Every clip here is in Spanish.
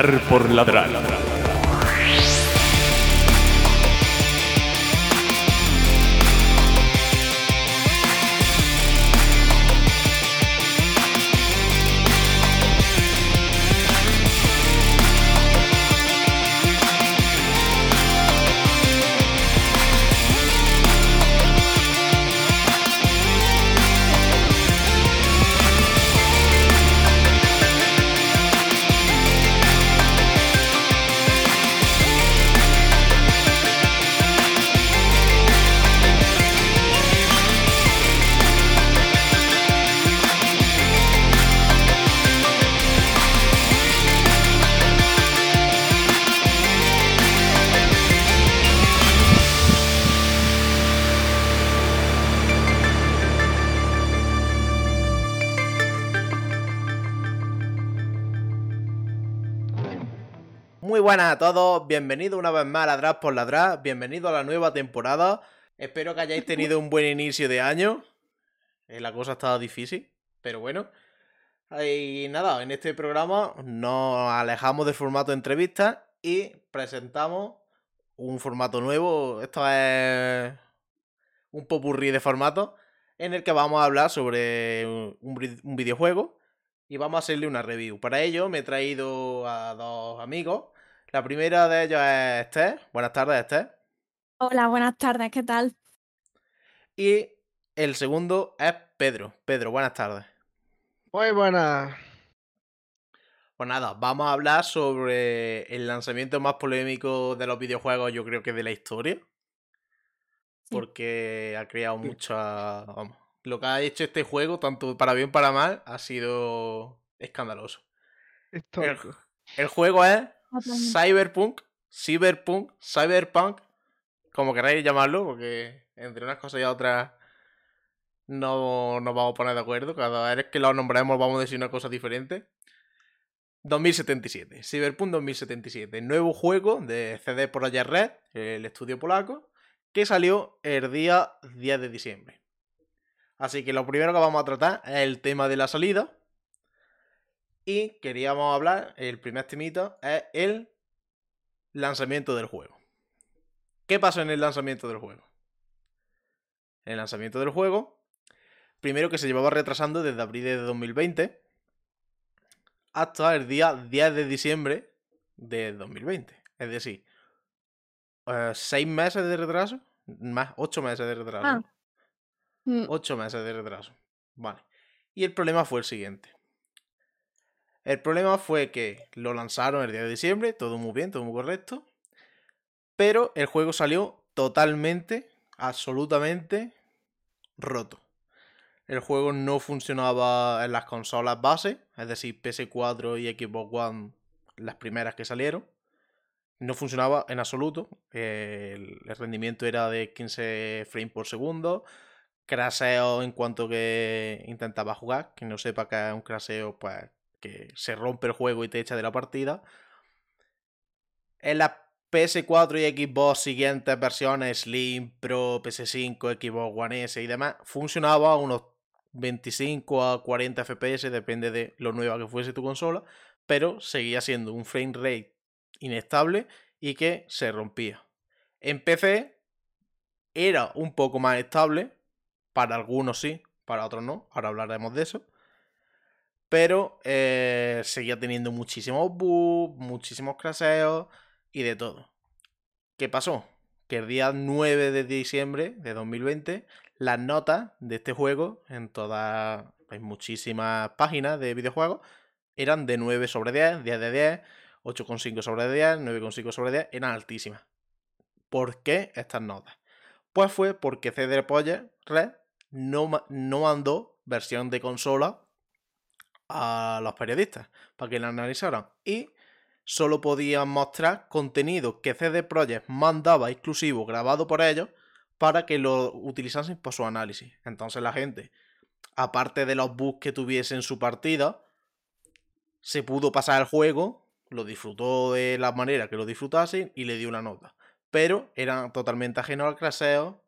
Ladrar por ladrar. Todos, bienvenidos una vez más a Ladrar por Ladrar, bienvenido a la nueva temporada. Espero que hayáis tenido un buen inicio de año. Eh, la cosa ha estado difícil, pero bueno. Y nada, en este programa nos alejamos del formato de entrevistas y presentamos un formato nuevo. Esto es un popurrí de formato en el que vamos a hablar sobre un videojuego y vamos a hacerle una review. Para ello me he traído a dos amigos. La primera de ellos es Esther. Buenas tardes, Esther. Hola, buenas tardes, ¿qué tal? Y el segundo es Pedro. Pedro, buenas tardes. Muy buena. Pues nada, vamos a hablar sobre el lanzamiento más polémico de los videojuegos, yo creo que de la historia. Sí. Porque ha creado mucha... Vamos, lo que ha hecho este juego, tanto para bien para mal, ha sido escandaloso. El, el juego es. Cyberpunk, Cyberpunk, Cyberpunk, como queráis llamarlo, porque entre unas cosas y otras no nos vamos a poner de acuerdo. Cada vez que lo nombremos vamos a decir una cosa diferente. 2077, Cyberpunk 2077, nuevo juego de CD Projekt Red, el estudio polaco, que salió el día 10 de diciembre. Así que lo primero que vamos a tratar es el tema de la salida. Y queríamos hablar, el primer temita es el lanzamiento del juego. ¿Qué pasó en el lanzamiento del juego? En el lanzamiento del juego, primero que se llevaba retrasando desde abril de 2020 hasta el día 10 de diciembre de 2020. Es decir, eh, seis meses de retraso, más ocho meses de retraso. Ah. Mm, 8 meses de retraso. Vale. Y el problema fue el siguiente. El problema fue que lo lanzaron el día de diciembre, todo muy bien, todo muy correcto. Pero el juego salió totalmente, absolutamente roto. El juego no funcionaba en las consolas base, es decir, PS4 y Xbox One, las primeras que salieron. No funcionaba en absoluto. El, rendimiento era de 15 frames por segundo craseo en cuanto que intentaba jugar. Quien no sepa que es un craseo, pues que se rompe el juego y te echa de la partida. En las PS4 y Xbox siguientes versiones, Slim, Pro, PS5, Xbox One S y demás, funcionaba a unos 25 a 40 FPS, depende de lo nueva que fuese tu consola, pero seguía siendo un frame rate inestable y que se rompía. En PC era un poco más estable, para algunos sí, para otros no. Ahora hablaremos de eso. Pero eh, seguía teniendo muchísimos bugs, muchísimos craseos y de todo. ¿Qué pasó? Que el día 9 de diciembre de 2020, las notas de este juego en todas, en muchísimas páginas de videojuegos, eran de 9 sobre 10, 10 de 10, 8,5 sobre 10, 9,5 sobre 10, eran altísimas. ¿Por qué estas notas? Pues fue porque CD Projekt Red no, no mandó versión de consola a los periodistas para que la analizaran. Y solo podían mostrar contenido que CD Projekt mandaba exclusivo grabado por ellos para que lo utilizasen por su análisis. Entonces la gente, aparte de los bugs que tuviese en su partida, se pudo pasar el juego, lo disfrutó de la manera que lo disfrutasen y le dio una nota. Pero eran totalmente ajenos al craseo,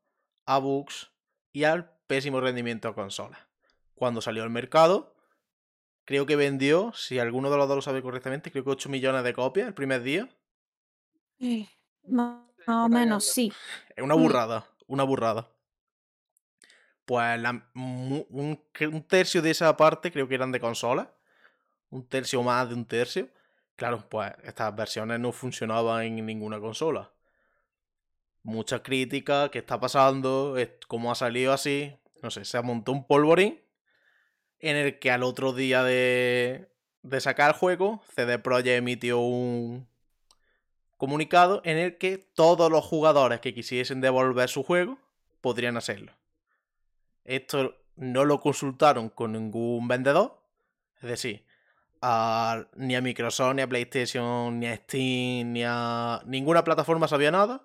a bugs y al pésimo rendimiento a consola. Cuando salió al mercado, creo que vendió, si alguno de los dos lo sabe correctamente, creo que 8 millones de copias el primer día. Eh, más Sí, más o menos, sí. Es una Mm. burrada, una burrada. Pues la- un, tercio de esa parte creo que eran de consolas. Un tercio o más de un tercio. Claro, pues estas versiones no funcionaban en ninguna consola. Muchas críticas, ¿qué está pasando? ¿Cómo ha salido así? No sé, se montó un polvorín en el que al otro día de, sacar el juego, CD Projekt emitió un comunicado en el que todos los jugadores que quisiesen devolver su juego podrían hacerlo. Esto no lo consultaron con ningún vendedor, es decir, a- ni a Microsoft, ni a PlayStation, ni a Steam, ni a ninguna plataforma sabía nada,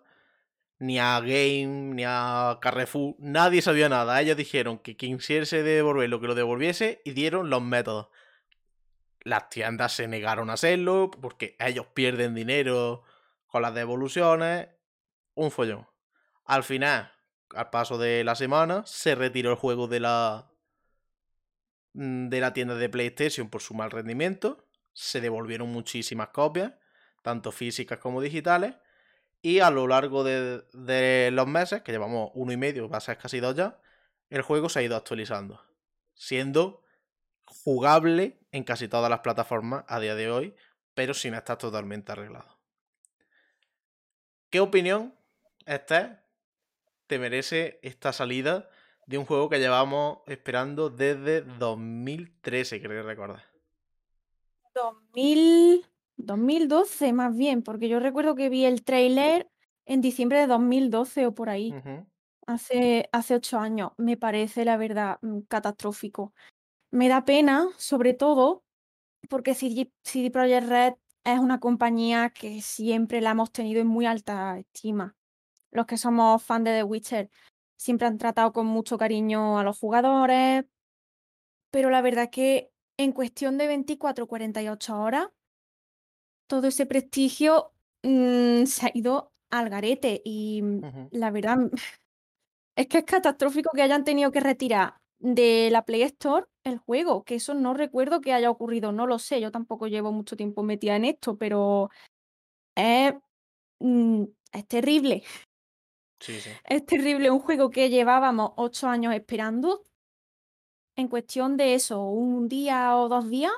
ni a Game, ni a Carrefour, nadie sabía nada. Ellos dijeron que quien quisiese devolverlo, que lo devolviese y dieron los métodos. Las tiendas se negaron a hacerlo porque ellos pierden dinero con las devoluciones. Un follón. Al final, al paso de la semana, se retiró el juego de la mm, de la tienda de PlayStation por su mal rendimiento. Se devolvieron muchísimas copias, tanto físicas como digitales. Y a lo largo de, de los meses, que llevamos uno y medio, va a ser casi dos ya, el juego se ha ido actualizando. Siendo jugable en casi todas las plataformas a día de hoy, pero sin estar totalmente arreglado. ¿Qué opinión, Esther, te merece esta salida de un juego que llevamos esperando desde 2013, creo recordar? 2000, 2012 más bien, porque yo recuerdo que vi el tráiler en diciembre de 2012 o por ahí, hace, hace ocho años. Me parece, la verdad, mm, catastrófico. Me da pena, sobre todo, porque CD, CD Projekt Red es una compañía que siempre la hemos tenido en muy alta estima. Los que somos fans de The Witcher siempre han tratado con mucho cariño a los jugadores, pero la verdad que en cuestión de 24 o 48 horas, todo ese prestigio mm, se ha ido al garete y mm, la verdad es que es catastrófico que hayan tenido que retirar de la Play Store el juego, que eso no recuerdo que haya ocurrido, no lo sé, yo tampoco llevo mucho tiempo metida en esto, pero es, mm, es terrible, Sí, sí. es terrible un juego que llevábamos ocho años esperando, en cuestión de eso, un día o dos días,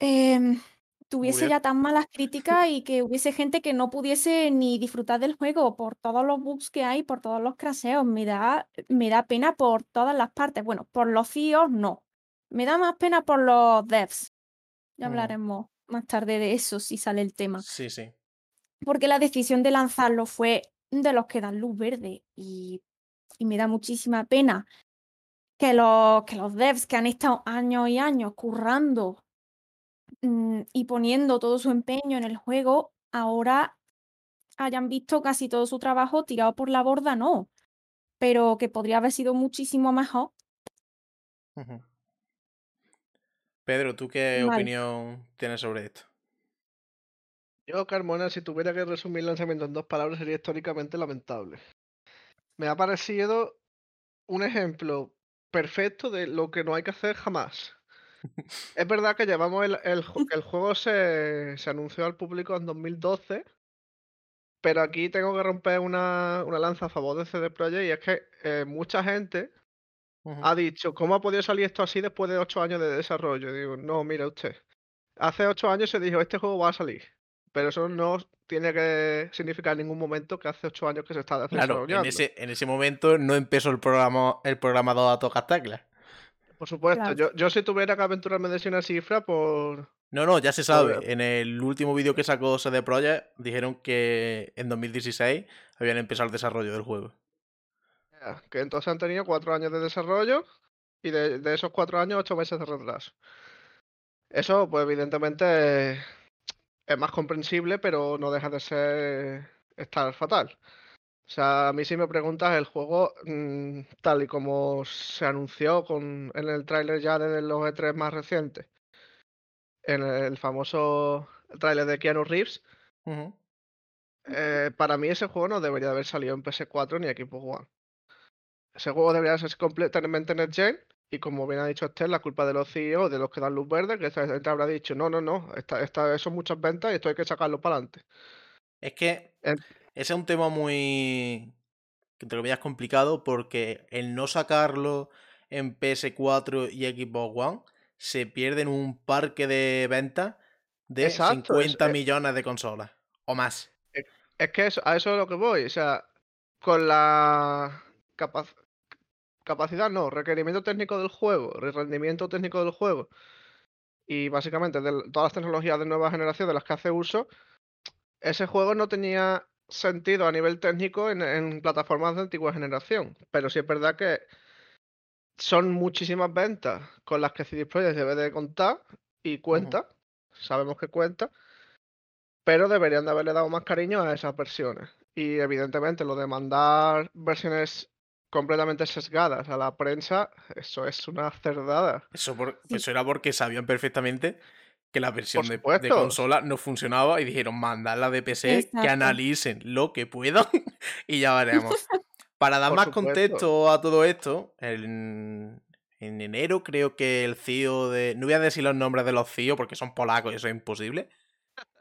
em, tuviese ya tan malas críticas y que hubiese gente que no pudiese ni disfrutar del juego por todos los bugs que hay, por todos los craseos. Me da, me da pena por todas las partes. Bueno, por los CEOs no. Me da más pena por los devs. Ya Ujú. hablaremos más tarde de eso si sale el tema. Sí, sí. Porque la decisión de lanzarlo fue de los que dan luz verde y, y me da muchísima pena que los, que los devs que han estado años y años currando mm, y poniendo todo su empeño en el juego, ahora hayan visto casi todo su trabajo tirado por la borda, no, pero que podría haber sido muchísimo mejor. Pedro, ¿tú qué opinión tienes sobre esto? Yo, Carmona, si tuviera que resumir el lanzamiento en dos palabras, sería históricamente lamentable. Me ha parecido un ejemplo perfecto de lo que no hay que hacer jamás. Es verdad que llevamos el, el juego se, se anunció al público en 2012, pero aquí tengo que romper una, una lanza a favor de CD Projekt y es que eh, mucha gente ha dicho, ¿cómo ha podido salir esto así después de ocho años de desarrollo? Digo, no, mira usted. Hace ocho años se dijo, este juego va a salir. Pero eso no tiene que significar en ningún momento que hace ocho años que se está Claro, en desarrollando. ese, en ese momento no empezó el programa el programador a tocar teclas. Por supuesto, Claro. yo, yo si tuviera que aventurarme a decir una cifra, por... No, no, ya se sabe. En el último vídeo que sacó CD Projekt dijeron que en 2016 habían empezado el desarrollo del juego. que entonces han tenido cuatro años de desarrollo y de, de esos cuatro años, ocho meses de retraso. Eso, pues evidentemente es, es más comprensible, pero no deja de ser estar fatal. O sea, a mí si me preguntas, el juego, mm, tal y como se anunció con, en el tráiler ya de los E3 más recientes, en el famoso tráiler de Keanu Reeves, eh, para mí ese juego no debería haber salido en PS4 ni Xbox One. Ese juego debería ser completamente Next Gen Y como bien ha dicho Esther, la culpa de los CEO, de los que dan luz verde, que esta gente habrá dicho, no, no, no, esta, esta, son muchas ventas y esto hay que sacarlo para adelante. Es que ese es un tema muy, entre comillas, complicado porque el no sacarlo en PS4 y Xbox One se pierde en un parque de ventas de 50 eh millones de consolas o más. E, es que a eso es lo que voy. O sea, con la capacidad, no, requerimiento técnico del juego, rendimiento técnico del juego y básicamente de todas las tecnologías de nueva generación de las que hace uso, ese juego no tenía sentido a nivel técnico en, plataformas de antigua generación. Pero sí es verdad que son muchísimas ventas con las que CD Projekt debe de contar y cuenta. Sabemos que cuenta. Pero deberían de haberle dado más cariño a esas versiones. Y evidentemente lo de mandar versiones completamente sesgadas a la prensa, eso es una cerdada. Eso, eso era porque sabían perfectamente que la versión de, consola no funcionaba y dijeron, manda la de PC, que analicen lo que puedan y ya veremos. Para dar más contexto a todo esto, en, enero creo que el CEO de... No voy a decir los nombres de los CEO porque son polacos y eso es imposible.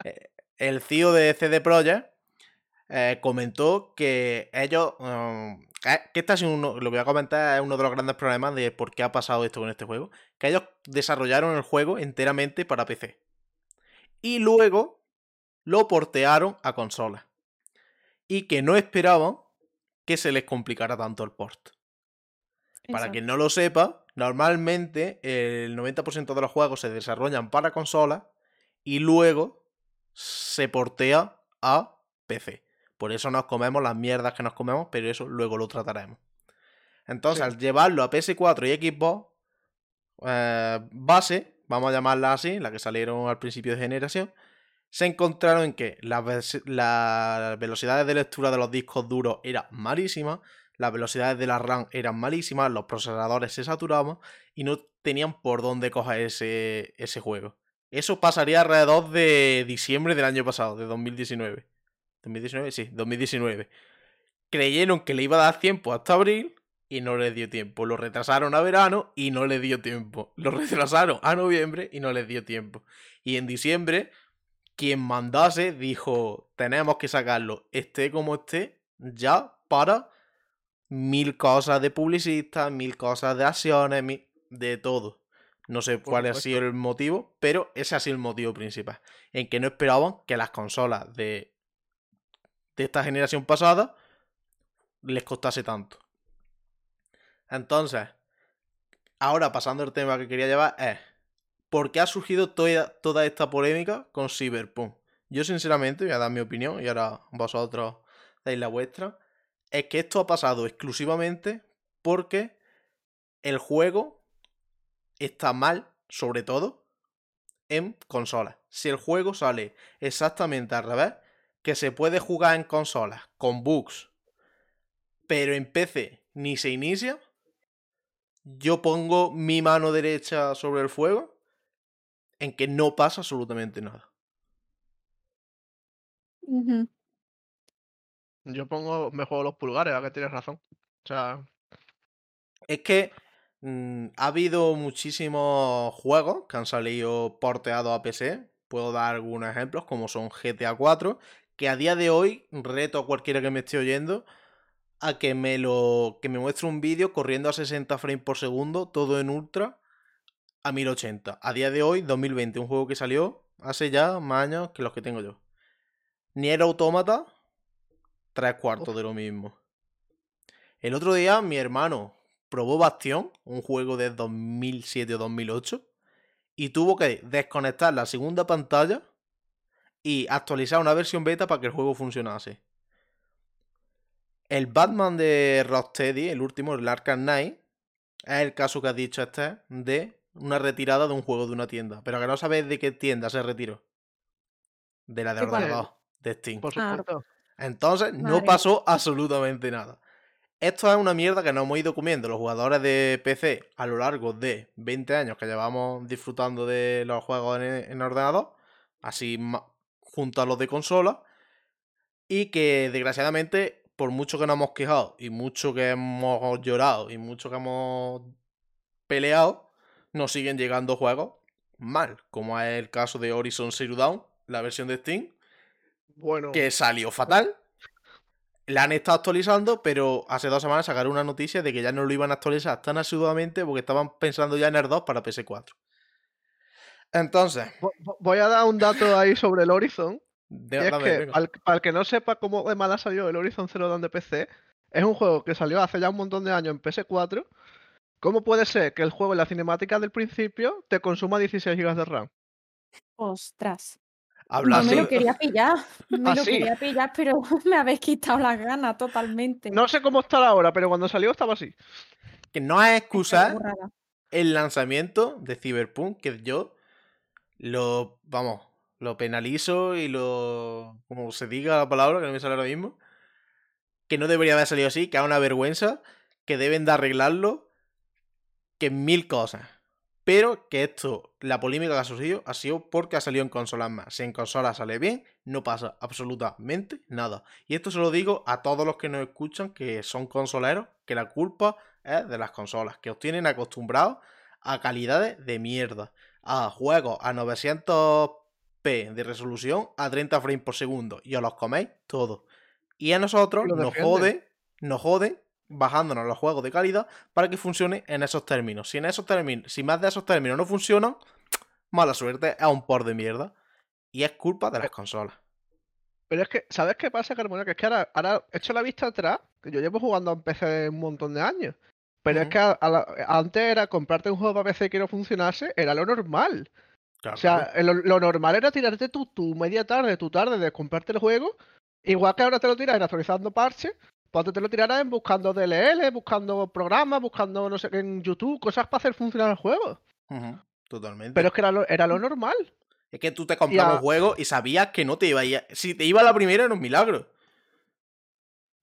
Eh, el CEO de CD Projekt eh, comentó que ellos... Um, que esta es uno, lo que voy a comentar es uno de los grandes problemas de por qué ha pasado esto con este juego. Que ellos desarrollaron el juego enteramente para PC. Y luego lo portearon a consola. Y que no esperaban que se les complicara tanto el port. Para quien no lo sepa, normalmente el 90% de los juegos se desarrollan para consola y luego se portea a PC. Por eso nos comemos las mierdas que nos comemos, pero eso luego lo trataremos. Entonces, al llevarlo a PS4 y Xbox eh, base, vamos a llamarla así, la que salieron al principio de generación, se encontraron en que las, velocidades de lectura de los discos duros eran malísimas, las velocidades de la RAM eran malísimas, los procesadores se saturaban y no tenían por dónde coger ese, ese juego. Eso pasaría alrededor de diciembre del año pasado, de 2019. 2019, sí, 2019. Creyeron que le iba a dar tiempo hasta abril y no les dio tiempo. Lo retrasaron a verano y no les dio tiempo. Lo retrasaron a noviembre y no les dio tiempo. Y en diciembre, quien mandase dijo, tenemos que sacarlo, esté como esté, ya para mil cosas de publicistas, mil cosas de acciones, de todo. No sé cuál ha sido el motivo, pero ese ha sido el motivo principal. En que no esperaban que las consolas de de esta generación pasada les costase tanto. Entonces, ahora pasando al tema que quería llevar es, ¿por qué ha surgido toda, esta polémica con Cyberpunk? Yo sinceramente, voy a dar mi opinión y ahora vosotros dais la vuestra, es que esto ha pasado exclusivamente porque el juego está mal, sobre todo, en consolas. Si el juego sale exactamente al revés, que se puede jugar en consolas con bugs, pero en PC ni se inicia, yo pongo mi mano derecha sobre el fuego en que no pasa absolutamente nada. Yo pongo, me juego los pulgares, a que tienes razón. O sea. Es que mm, ha habido muchísimos juegos que han salido porteados a PC. Puedo dar algunos ejemplos, como son GTA 4, que a día de hoy reto a cualquiera que me esté oyendo a que me lo que me muestre un vídeo corriendo a 60 frames por segundo, todo en ultra a 1080. A día de hoy, 2020, un juego que salió hace ya más años que los que tengo yo. Ni era autómata, tres cuartos de lo mismo. El otro día mi hermano probó Bastion, un juego de 2007 o 2008, y tuvo que desconectar la segunda pantalla y actualizar una versión beta para que el juego funcionase. El Batman de Rocksteady, el último, el Arkham Knight, es el caso que has dicho este de una retirada de un juego de una tienda. Pero que no sabes de qué tienda se retiró. De la de ordenador, de Steam. Por supuesto. Entonces, no pasó absolutamente nada. Esto es una mierda que nos hemos ido comiendo los jugadores de PC a lo largo de 20 años que llevamos disfrutando de los juegos en, en ordenador. Así junto a los de consola y que desgraciadamente, por mucho que nos hemos quejado y mucho que hemos llorado y mucho que hemos peleados, nos siguen llegando juegos mal, como es el caso de Horizon Zero Dawn, la versión de Steam, Bueno, que salió fatal. La han estado actualizando, pero hace dos semanas sacaron una noticia de que ya no lo iban a actualizar tan asiduamente porque estaban pensando ya en el 2 para PS4. Entonces, vo- vo- voy a dar un dato ahí sobre el Horizon. de- Y es dame, que, venga. para el, que no sepa cómo de mal ha salido el Horizon Zero Dawn de PC, es un juego que salió hace ya un montón de años en PS4. ¿Cómo puede ser que el juego en la cinemática del principio te consuma 16 GB de RAM? Ostras. Yo hablando, me lo quería pillar, me lo quería pillar, pero me habéis quitado las ganas totalmente. No sé cómo está ahora, pero cuando salió estaba así. que no es burrada. el lanzamiento de Cyberpunk, que yo lo, vamos, lo penalizo y lo, como se diga la palabra, que no me sale ahora mismo, que no debería haber salido así, que es una vergüenza, que deben de arreglarlo, que mil cosas. Pero que esto, la polémica que ha surgido, ha sido porque ha salido en consolas más. Si en consolas sale bien, no pasa absolutamente nada. Y esto se lo digo a todos los que nos escuchan, que son consoleros, que la culpa es de las consolas, que os tienen acostumbrados a calidades de mierda, a juegos a 900p de resolución a 30 frames por segundo, y os los coméis todos. Y a nosotros nos jode, nos jode bajándonos los juegos de calidad para que funcione en esos términos. Si en esos términos, si más de esos términos no funcionan, mala suerte, es un por de mierda. Y es culpa de las consolas. Pero es que, ¿sabes qué pasa, Carmona? Que es que ahora, ahora he hecho la vista atrás, que yo llevo jugando en PC un montón de años. Pero es que a- a la- antes era comprarte un juego para PC que no funcionase, era lo normal. Claro, O sea, eh, lo, lo normal era tirarte tu, tu media tarde, tu tarde de comprarte el juego. Igual que ahora te lo tiras en actualizando parches, pues antes te lo tirarás en buscando DLL, buscando programas, buscando, no sé, en YouTube, cosas para hacer funcionar el juego. Totalmente. Pero es que era lo, era lo normal. Es que tú te comprabas a- un juego y sabías que no te iba a ir. Si te iba a la primera era un milagro.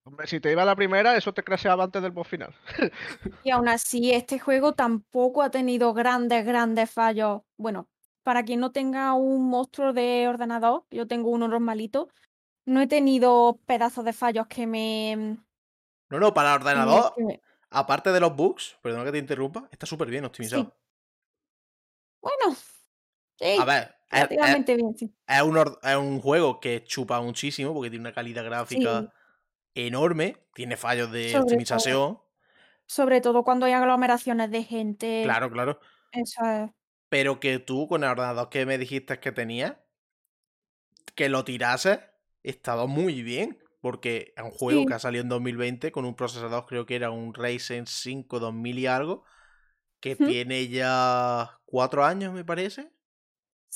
Hombre, si te iba la primera, eso te crasheaba antes del boss final. Y aún así, este juego tampoco ha tenido grandes, grandes fallos. Bueno, para quien no tenga un monstruo de ordenador, yo tengo uno normalito, no he tenido pedazos de fallos que me... No, no, para el ordenador, me- aparte de los bugs, perdona que te interrumpa, está súper bien optimizado. Sí. Bueno, sí, A ver, es, es- relativamente bien, sí. es un, or- es un juego que chupa muchísimo porque tiene una calidad gráfica Sí. Enorme, tiene fallos de Sobre optimización. Sobre todo cuando hay aglomeraciones de gente. Claro, claro. Eso es. Pero que tú con el ordenador que me dijiste que tenías, que lo tirases, estaba muy bien. Porque es un juego Sí. que ha salido en 2020 con un procesador, creo que era un Ryzen 5 2000 y algo, que tiene ya cuatro años, me parece.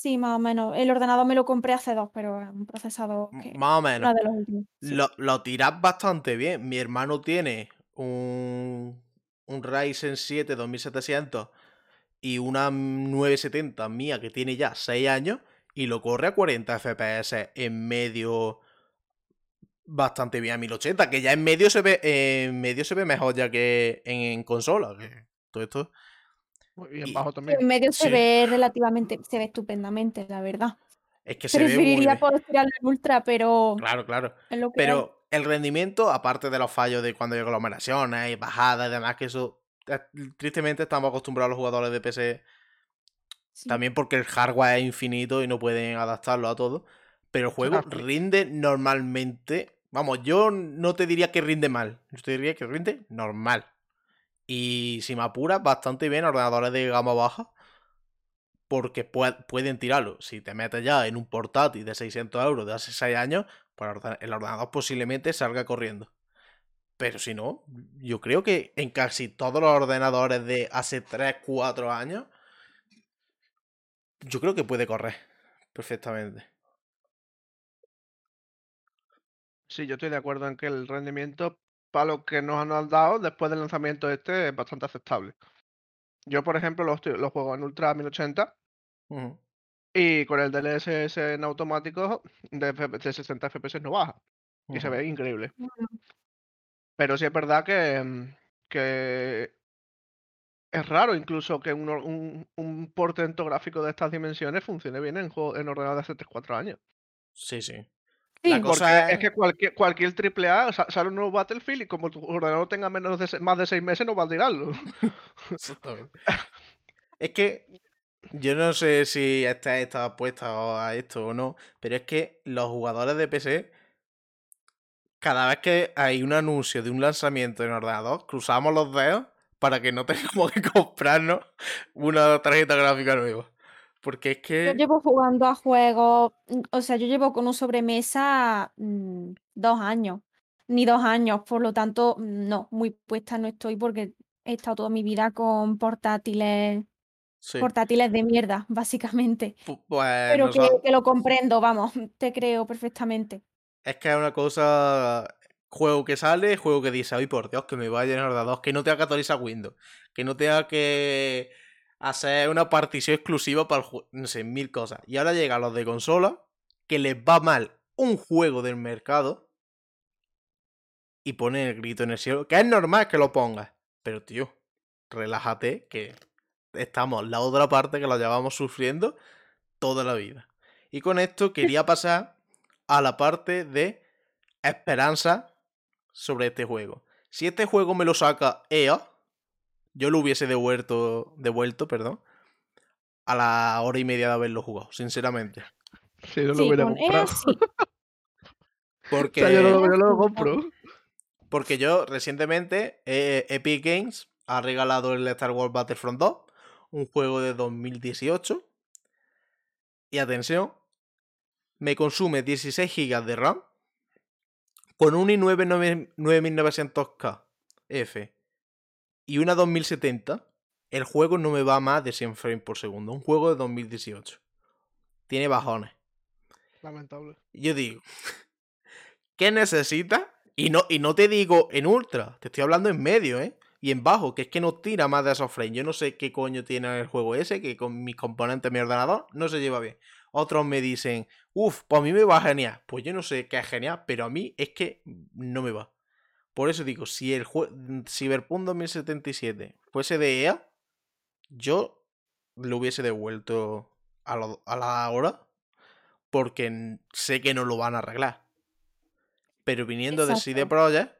Sí, más o menos. El ordenador me lo compré hace dos, pero es un procesador que Más o menos. de los últimos. sí. Lo, lo tiras bastante bien. Mi hermano tiene un, un Ryzen 7 2700 y una 970 mía que tiene ya 6 años y lo corre a 40 FPS en medio bastante bien a 1080, que ya en medio se ve en medio se ve mejor ya que en, en consola, que todo esto. Muy bien, Y- bajo también. En medio se Sí. ve relativamente, se ve estupendamente, la verdad. Es que se ve muy Preferiría bien. poder tirarlo en ultra, pero Claro, claro. que hay. Pero el rendimiento, aparte de los fallos de cuando hay aglomeraciones y bajadas y demás, que eso eh, tristemente estamos acostumbrados los jugadores de PC Sí. también porque el hardware es infinito y no pueden adaptarlo a todo. Pero el juego Claro. rinde normalmente. Vamos, yo no te diría que rinde mal. Yo te diría que rinde normal. Y si me apuras, bastante bien ordenadores de gama baja. Porque pue- pueden tirarlo. Si te metes ya en un portátil de 600 euros de hace 6 años, pues el ordenador posiblemente salga corriendo. Pero si no, yo creo que en casi todos los ordenadores de hace 3, 4 años, yo creo que puede correr perfectamente. Sí, yo estoy de acuerdo en que el rendimiento, para lo que nos han dado después del lanzamiento este, es bastante aceptable. Yo, por ejemplo, lo, estoy- lo juego en Ultra 1080 Ujú. y con el DLSS en automático de, F- de 60 FPS no baja. Y se ve increíble. Pero sí es verdad que, mm, que es raro incluso que un, un portento gráfico de estas dimensiones funcione bien en, juego, en ordenador de hace 3-4 años. Sí, sí. La cosa Porque es- que cualquier, cualquier triple A sa- sale un nuevo Battlefield y como tu ordenador tenga menos de, más de seis meses no va a tirarlo. Exactamente. Es que yo no sé si esta está apuesta a esto o no, pero es que los jugadores de PC, cada vez que hay un anuncio de un lanzamiento en ordenador, cruzamos los dedos para que no tengamos que comprarnos una tarjeta gráfica nueva. Porque es yo que... llevo jugando a juegos, mm, o sea, yo llevo con un sobremesa mm, dos años, ni dos años, por lo tanto, mm, no, muy puesta no estoy porque he estado toda mi vida con portátiles, Sí. portátiles de mierda, básicamente. Pues Pero que, lo comprendo, vamos, te creo perfectamente. Es que es una cosa. Juego que sale, juego que dice, ay por Dios, que me vaya en ordenador, que no tenga que actualizar Windows, que no tenga que hacer una partición exclusiva para el juego, no sé, mil cosas. Y ahora llegan los de consola, que les va mal un juego del mercado y ponen el grito en el cielo, que es normal que lo pongas, pero tío, relájate, que estamos la otra parte que lo llevamos sufriendo toda la vida. Y con esto quería pasar a la parte de esperanza sobre este juego. Si este juego me lo saca EA, yo lo hubiese devuelto, devuelto, perdón, a la hora y media de haberlo jugado, sinceramente. Si no lo Sí, hubiera comprado. EA sí. O Porque, sea, yo no, Porque- yo no lo compro. porque yo recientemente eh, Epic Games ha regalado el Star Wars Battlefront 2, un juego de 2018. Y atención, me consume 16 GB de RAM con un i9 9900K F y una 2070. El juego no me va más de 100 frames por segundo. Un juego de 2018. Tiene bajones. Lamentable. Yo digo, ¿qué necesitas? Y no, y no te digo en ultra, te estoy hablando en medio, ¿eh? Y en bajo, que es que no tira más de esos frames. Yo no sé qué coño tiene el juego ese, que con mis componentes, mi ordenador, no se lleva bien. Otros me dicen, uff, pues a mí me va genial. Pues yo no sé qué es genial, pero a mí es que no me va. Por eso digo, si el juego Cyberpunk 2077 fuese de EA, yo lo hubiese devuelto a, lo- a la hora porque sé que no lo van a arreglar. Pero viniendo de CD Exacto. Projekt,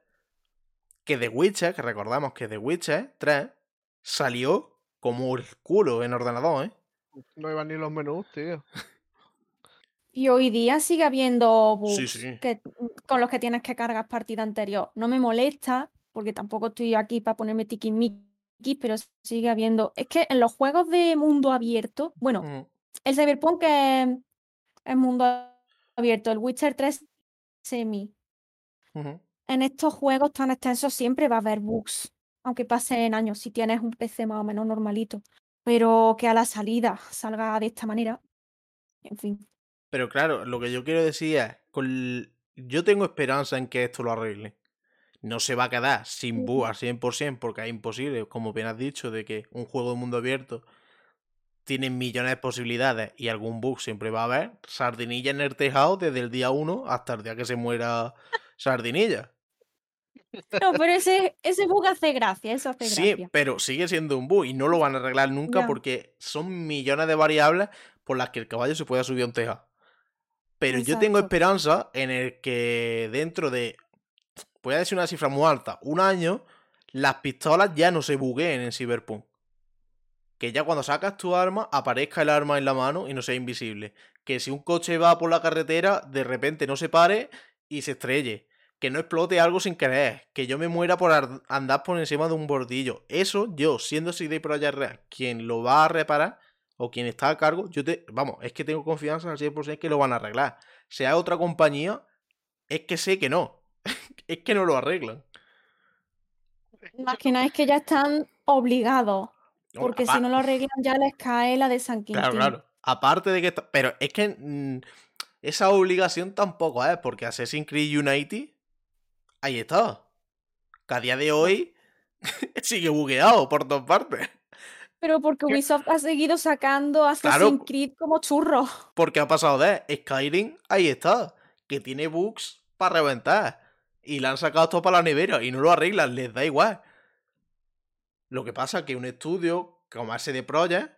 que The Witcher, que recordamos que The Witcher 3 salió como el culo en ordenador, ¿eh? No iban ni los menús, tío. Y hoy día sigue habiendo bugs Sí, sí. que, con los que tienes que cargar partida anterior. No me molesta, porque tampoco estoy aquí para ponerme tiquismiquis, pero sigue habiendo. Es que en los juegos de mundo abierto, bueno, Ujú, el Cyberpunk es, es mundo abierto, el Witcher 3 semi. En estos juegos tan extensos siempre va a haber bugs, aunque pasen años, si tienes un PC más o menos normalito. Pero que a la salida salga de esta manera, en fin. Pero claro, lo que yo quiero decir es, con yo tengo esperanza en que esto lo arregle. No se va a quedar sin al 100% porque es imposible, como bien has dicho, de que un juego de mundo abierto tiene millones de posibilidades y algún bug siempre va a haber. Sardinilla en el tejado desde el día 1 hasta el día que se muera Sardinilla. No, pero ese, ese bug hace gracia, eso hace Sí, gracia. pero sigue siendo un bug y no lo van a arreglar nunca porque son millones de variables por las que el caballo se pueda subir a un tejado. Pero yo tengo esperanza en el que dentro de, voy a decir una cifra muy alta, un año, las pistolas ya no se bugueen en Cyberpunk. Que ya cuando sacas tu arma, aparezca el arma en la mano y no sea invisible. Que si un coche va por la carretera, de repente no se pare y se estrelle. Que no explote algo sin querer. Que yo me muera por ar- andar por encima de un bordillo. Eso, yo, siendo CD Projekt Red, quien lo va a reparar o quien está a cargo, yo te. Vamos, es que tengo confianza al 100% que lo van a arreglar. Sea otra compañía, es que sé que no. es que no lo arreglan. Más que nada es que ya están obligados, porque si no lo arreglan ya les cae la de San Quintín. Claro, claro. Aparte de que. está- Pero es que mm, esa obligación tampoco es, porque Assassin's Creed Unity. Ahí está. Que a día de hoy sigue bugueado por todas partes. Pero porque ¿Qué? Ubisoft ha seguido sacando Claro. Assassin's Creed como churros. Porque ha pasado de Skyrim, ahí está. Que tiene bugs para reventar. Y la han sacado todo para la nevera y no lo arreglan, les da igual. Lo que pasa es que un estudio como ese de Project,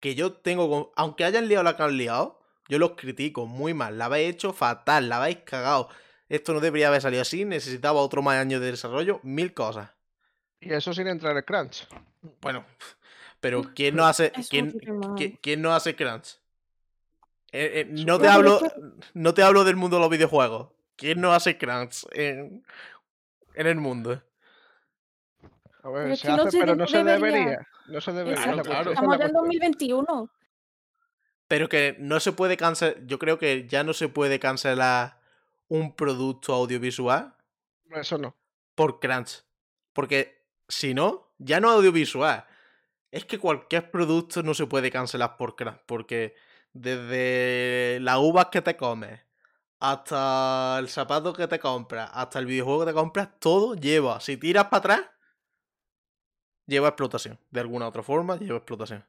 que yo tengo, aunque hayan liado la que han liado, Yo los critico muy mal. La habéis hecho fatal, la habéis cagado. Esto no debería haber salido así, necesitaba otro más años de desarrollo, mil cosas. Y eso sin entrar en crunch. Bueno, pero ¿quién no hace, quién, quién- quién no hace crunch? Eh, eh, no, te hablo, no te hablo del mundo de los videojuegos. ¿Quién no hace crunch en, en el mundo? A ver, Pero se que no hace, se pero de- no se debería. debería. No se debería. Claro, claro. Estamos ya en cuestión. 2021. Pero que no se puede cancelar. Yo creo que ya no se puede cancelar un producto audiovisual Eso no. por crunch. Porque si no, ya no audiovisual. Es que cualquier producto no se puede cancelar por crunch. Porque desde las uvas que te comes, hasta el zapato que te compras, hasta el videojuego que te compras, todo lleva. Si tiras para atrás, lleva explotación. De alguna otra forma, lleva explotación.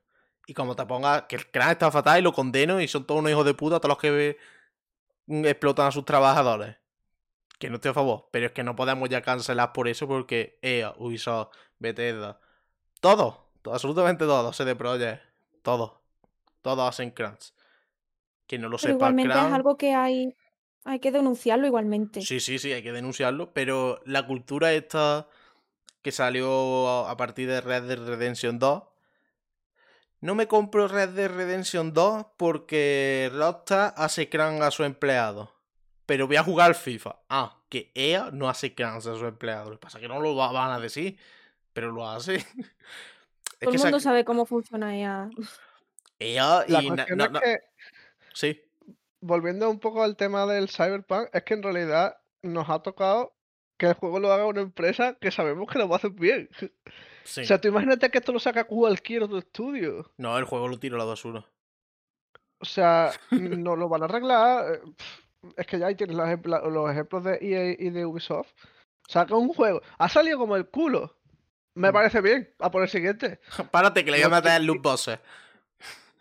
Y como te pongas que el crunch está fatal y lo condeno y son todos unos hijos de puta, todos los que mm, explotan a sus trabajadores. Que no estoy a favor, pero es que no podemos ya cancelar por eso porque EA, Ubisoft, Bethesda, todo, absolutamente todos, CD Projekt, todos, todos hacen crunch. Quien no lo Pero sepa, igualmente es algo que hay, hay que denunciarlo igualmente. Sí, sí, sí, hay que denunciarlo, pero la cultura esta que salió a partir de Red Dead Redemption 2, no me compro Red Dead Redemption 2 porque Rockstar hace crunch a su empleado. Pero voy a jugar FIFA. Ah, que EA no hace crunch a su empleado. Lo que pasa es que no lo va- van a decir, pero lo hace. es Todo que el mundo sabe cómo funciona EA. EA La y... cuestión no- es que, Sí, volviendo un poco al tema del Cyberpunk, es que en realidad nos ha tocado que el juego lo haga una empresa que sabemos que lo va a hacer bien. sí. O sea, tú imagínate que esto lo saca cualquier otro estudio. No, el juego lo tiro a la basura. O sea, no lo van a arreglar. eh, Es que ya ahí tienes los ejemplos de EA y de Ubisoft. Saca un juego. Ha salido como el culo. Me parece bien. A por el siguiente. Párate, que le voy a meter y- loot boxes.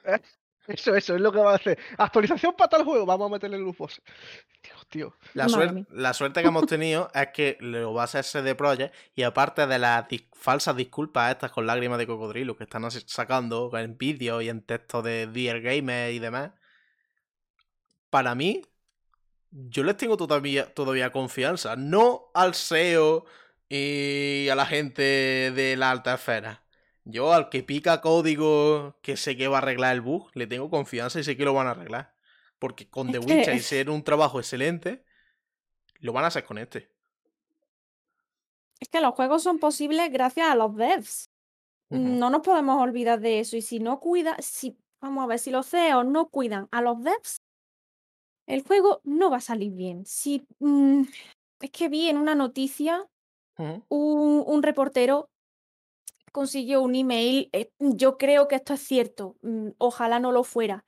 Eso, eso es lo que va a hacer. Actualización para tal juego. Vamos a meterle luz box. Dios, tío. La, suer- la suerte que hemos tenido es que lo va a hacer CD Projekt y aparte de las dis- falsas disculpas estas con lágrimas de cocodrilo que están sacando en vídeos y en textos de Dear Gamer y demás, para mí, yo les tengo todavía, todavía confianza. No al SEO y a la gente de la alta esfera. Yo al que pica código que sé que va a arreglar el bug, le tengo confianza y sé que lo van a arreglar. Porque con The Witcher y ser un trabajo excelente, lo van a hacer con este. Es que los juegos son posibles gracias a los devs. No nos podemos olvidar de eso. Y si no cuida, si, vamos a ver, si los CEOs no cuidan a los devs, el juego no va a salir bien. Si, mm, es que vi en una noticia Un, un reportero consiguió un email, eh, yo creo que esto es cierto, mm, ojalá no lo fuera,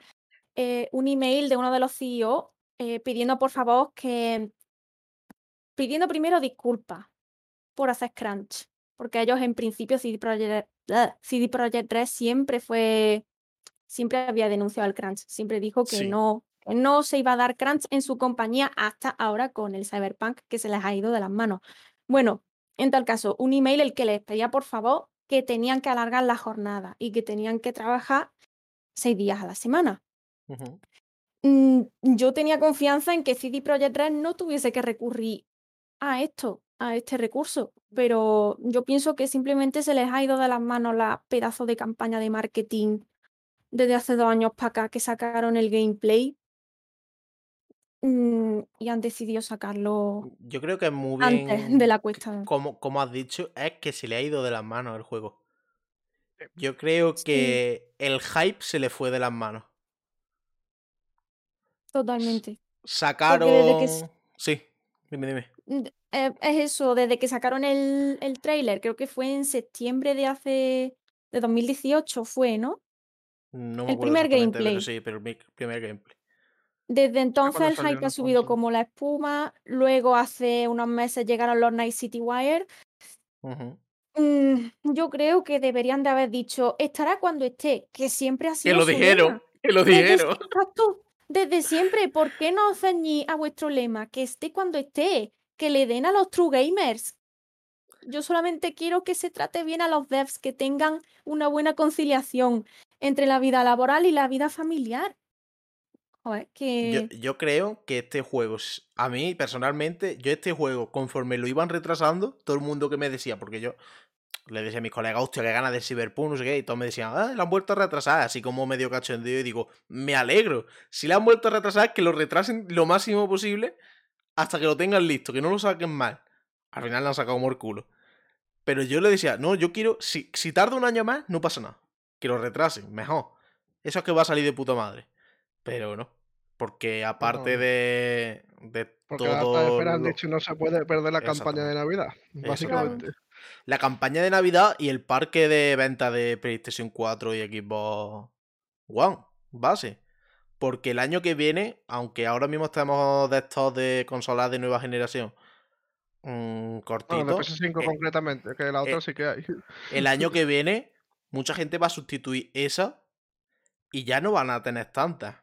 eh, un email de uno de los CEO eh, pidiendo por favor que, pidiendo primero disculpas por hacer crunch, porque ellos en principio CD Projekt, ugh, CD Projekt Red siempre fue, siempre había denunciado el crunch, siempre dijo que Sí. no, que no se iba a dar crunch en su compañía hasta ahora con el Cyberpunk que se les ha ido de las manos. Bueno, en tal caso, un email el que les pedía por favor que tenían que alargar la jornada y que tenían que trabajar seis días a la semana. Mm, yo tenía confianza en que CD Projekt Red no tuviese que recurrir a esto, a este recurso, pero yo pienso que simplemente se les ha ido de las manos la pedazo de campaña de marketing desde hace dos años para acá que sacaron el gameplay mm, y han decidido sacarlo Yo creo que es muy bien. antes de la cuesta. Como, como has dicho, es que se le ha ido de las manos el juego. Yo creo Sí. que el hype se le fue de las manos. Totalmente. Sacaron. desde que s- Sí, dime, dime. Mm, eh, es eso, desde que sacaron el, el tráiler, creo que fue en septiembre de hace, de 2018 fue, ¿no? No me El acuerdo primer pero gameplay. sí, pero el primer gameplay. Desde entonces el hype ha subido como la espuma, luego hace unos meses llegaron los Night City Wire. Mm, yo creo que deberían de haber dicho, estará cuando esté, que siempre ha Que sido lo su dijeron, lema. que lo Desde, dijeron. exacto, desde siempre, ¿por qué no os ceñís a vuestro lema? Que esté cuando esté, que le den a los true gamers. Yo solamente quiero que se trate bien a los devs, que tengan una buena conciliación entre la vida laboral y la vida familiar. Joder, Yo, que... yo creo que este juego, a mí personalmente, yo este juego, conforme lo iban retrasando, todo el mundo que me decía, porque yo le decía a mis colegas, hostia, qué ganas de Cyberpunk, no sé qué, y todos me decían, ah, lo han vuelto a retrasar, así como medio cachondeo, y digo, me alegro, si lo han vuelto a retrasar, que lo retrasen lo máximo posible hasta que lo tengan listo, que no lo saquen mal. Al final lo han sacado como el culo. Pero yo le decía, no, yo quiero, si, si tarda un año más, no pasa nada, que lo retrasen, mejor. Eso es que va a salir de puta madre. Pero no. Porque aparte no. de, de Porque todo. lo- dicho no se puede perder la campaña de Navidad, básicamente. La campaña de Navidad y el parque de venta de PlayStation 4 y Xbox One, base. Porque el año que viene, aunque ahora mismo estamos de estos de consolas de nueva generación mm, de cortito, PS5 eh, concretamente, que la otra eh, sí que hay. el año que viene mucha gente va a sustituir esa y ya no van a tener tantas.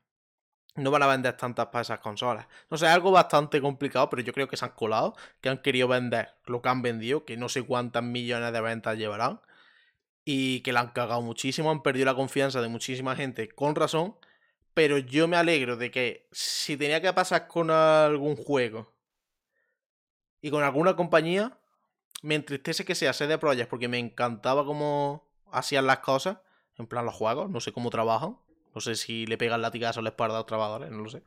No van a vender tantas para esas consolas. No sé, es algo bastante complicado, pero yo creo que se han colado, que han querido vender lo que han vendido, que no sé cuántas millones de ventas llevarán, y que la han cagado muchísimo, han perdido la confianza de muchísima gente, con razón, pero yo me alegro de que si tenía que pasar con algún juego y con alguna compañía, me entristece que sea CD Projekt porque me encantaba cómo hacían las cosas, en plan los juegos, no sé cómo trabajan, no sé si le pegan latigazos a la espalda a los trabajadores, no lo sé.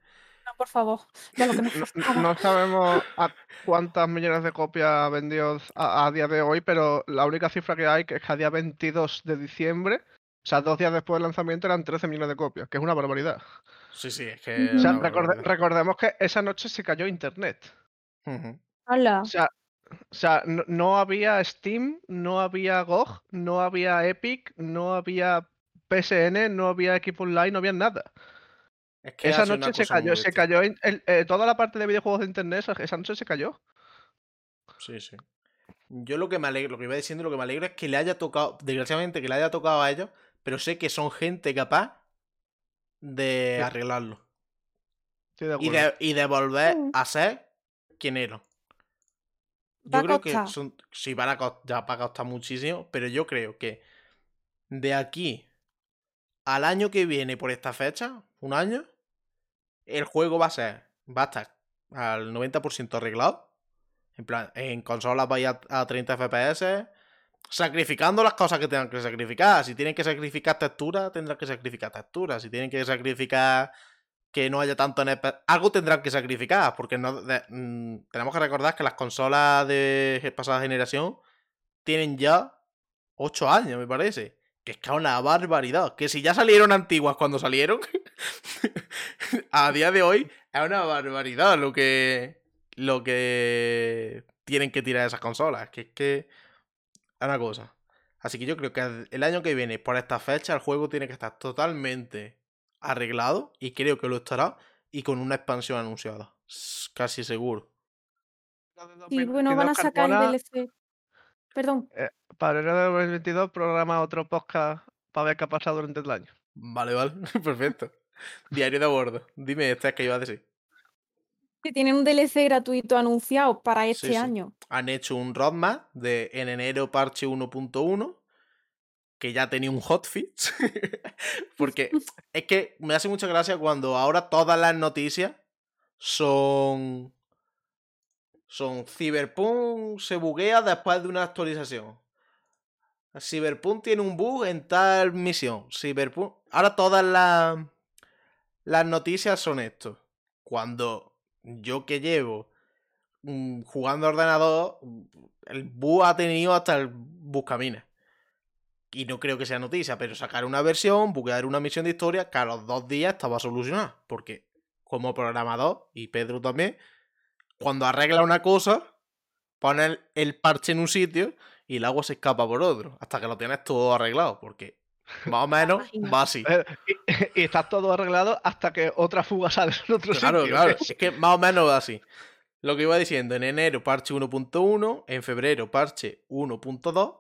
No, por favor, ya lo que No, no sabemos a cuántas millones de copias ha vendido a, a día de hoy, pero la única cifra que hay que es que a día 22 de diciembre, o sea, dos días después del lanzamiento, eran 13 millones de copias, que es una barbaridad. Sí, sí, es que... O sea, recorde- recordemos que esa noche se cayó internet. O sea, o sea no, no había Steam, no había GOG, no había Epic, no había PSN, no había equipo online, no había nada. Es que Esa noche se cayó, se cayó en- el- eh, toda la parte de videojuegos de internet, esa, esa noche se cayó. Sí, sí. Yo lo que me alegro, lo que iba diciendo, lo que me alegro es que le haya tocado, desgraciadamente que le haya tocado a ellos, pero sé que son gente capaz de Sí. arreglarlo. Estoy de Y acuerdo. de, y de volver Mm. a ser quien eran. Va Yo a creo que son. Sí, van a costar, ya va a costar muchísimo, pero yo creo que de aquí al año que viene por esta fecha, un año, el juego va a ser. Va a estar al 90% arreglado. En plan, en consolas vais a, a 30 FPS. Sacrificando las cosas que tengan que sacrificar. Si tienen que sacrificar texturas, tendrán que sacrificar texturas. Si tienen que sacrificar que no haya tanto algo tendrán que sacrificar, porque no, mm, tenemos que recordar que las consolas de pasada generación tienen ya 8 años, me parece. Que es que es una barbaridad. Que si ya salieron antiguas cuando salieron, a día de hoy es una barbaridad lo que lo que tienen que tirar esas consolas. Que es que es una cosa. Así que yo creo que el año que viene, por esta fecha, el juego tiene que estar totalmente arreglado y creo que lo estará y con una expansión anunciada. Casi seguro. Y bueno, van a sacar el DLC. Perdón. eh, para enero de 2022 programa otro podcast para ver qué ha pasado durante el año. Vale, vale, perfecto. Diario de a bordo. Dime, este que iba a decir. Que tienen un DLC gratuito anunciado para Sí, este sí. año. Han hecho un roadmap de en enero parche 1.1 que ya tenía un hotfix. Porque es que me hace mucha gracia cuando ahora todas las noticias son. Son Cyberpunk se buguea después de una actualización. Cyberpunk tiene un bug en tal misión. Cyberpunk. Ahora todas las. Las noticias son esto. Cuando yo que llevo mm, jugando ordenador, el bug ha tenido hasta el buscaminas. Y no creo que sea noticia, pero sacar una versión, buquear una misión de historia, que a los dos días estaba solucionada. Porque como programador, y Pedro también, cuando arregla una cosa, pone el, el parche en un sitio y el agua se escapa por otro, hasta que lo tienes todo arreglado, porque más o menos va así. Eh, y, y está todo arreglado hasta que otra fuga sale en otro Claro, sitio. claro. Es que más o menos va así. Lo que iba diciendo, en enero parche 1.1, en febrero parche 1.2.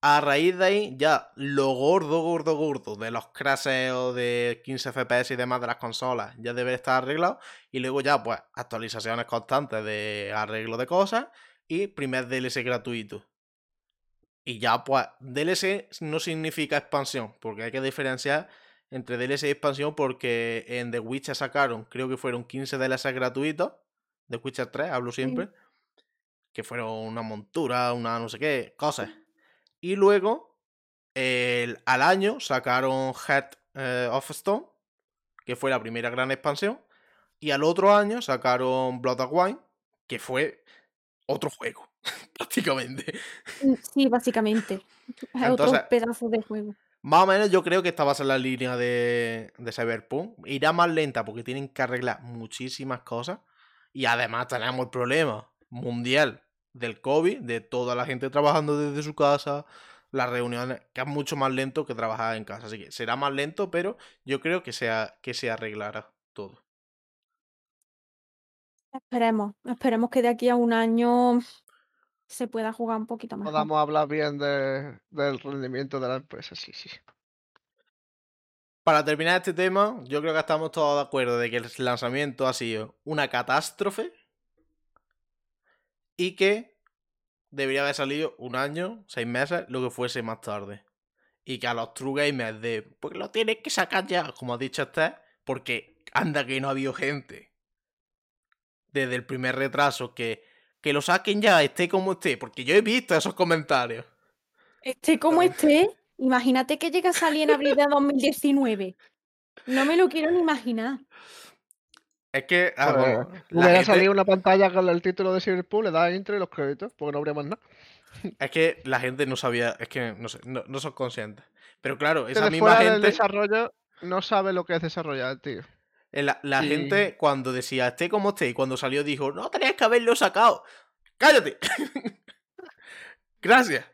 A raíz de ahí, ya lo gordo, gordo, gordo de los crasheos de 15 FPS y demás de las consolas ya debe estar arreglado. Y luego ya, pues, actualizaciones constantes de arreglo de cosas y primer DLC gratuito. Y ya, pues, DLC no significa expansión, porque hay que diferenciar entre DLC y expansión porque en The Witcher sacaron, creo que fueron 15 DLC gratuitos. The Witcher 3, hablo siempre. Que fueron una montura, una no sé qué, cosas. Y luego, el, al año sacaron Heart eh, of Stone, que fue la primera gran expansión. Y al otro año sacaron Blood of Wine, que fue otro juego, prácticamente. Mm, Sí, básicamente. Es Entonces- otro pedazo de juego. Más o menos yo creo que esta va a ser la línea de, de Cyberpunk. Irá más lenta porque tienen que arreglar muchísimas cosas. Y además tenemos el problema mundial del COVID, de toda la gente trabajando desde su casa, las reuniones, que es mucho más lento que trabajar en casa. Así que será más lento, pero yo creo que, sea, que se arreglará todo. Esperemos, esperemos que de aquí a un año se pueda jugar un poquito mejor. Podamos hablar bien de- del rendimiento de la empresa, sí, sí. Para terminar este tema, yo creo que estamos todos de acuerdo de que el lanzamiento ha sido una catástrofe y que debería haber salido un año, seis meses, lo que fuese más tarde. Y que a los true gamers de, pues lo tienes que sacar ya, como ha dicho este, porque anda que no ha habido gente desde el primer retraso que, que lo saquen ya, esté como esté, porque yo he visto esos comentarios. Esté como esté, imagínate que llega a salir en abril de 2019. No me lo quiero ni imaginar. Es que, ah, bueno, la Hubiera gente- salido una pantalla con el título de Cyberpunk, le das intro y los créditos, porque no habría más nada. Es que la gente no sabía, es que no sé, no, no son conscientes. Pero claro, esa Desde misma fuera del gente, desarrollo no sabe lo que es desarrollar, tío. eh, la, gente cuando decía esté como esté y cuando salió dijo, no tenías que haberlo sacado. ¡Cállate! Gracias.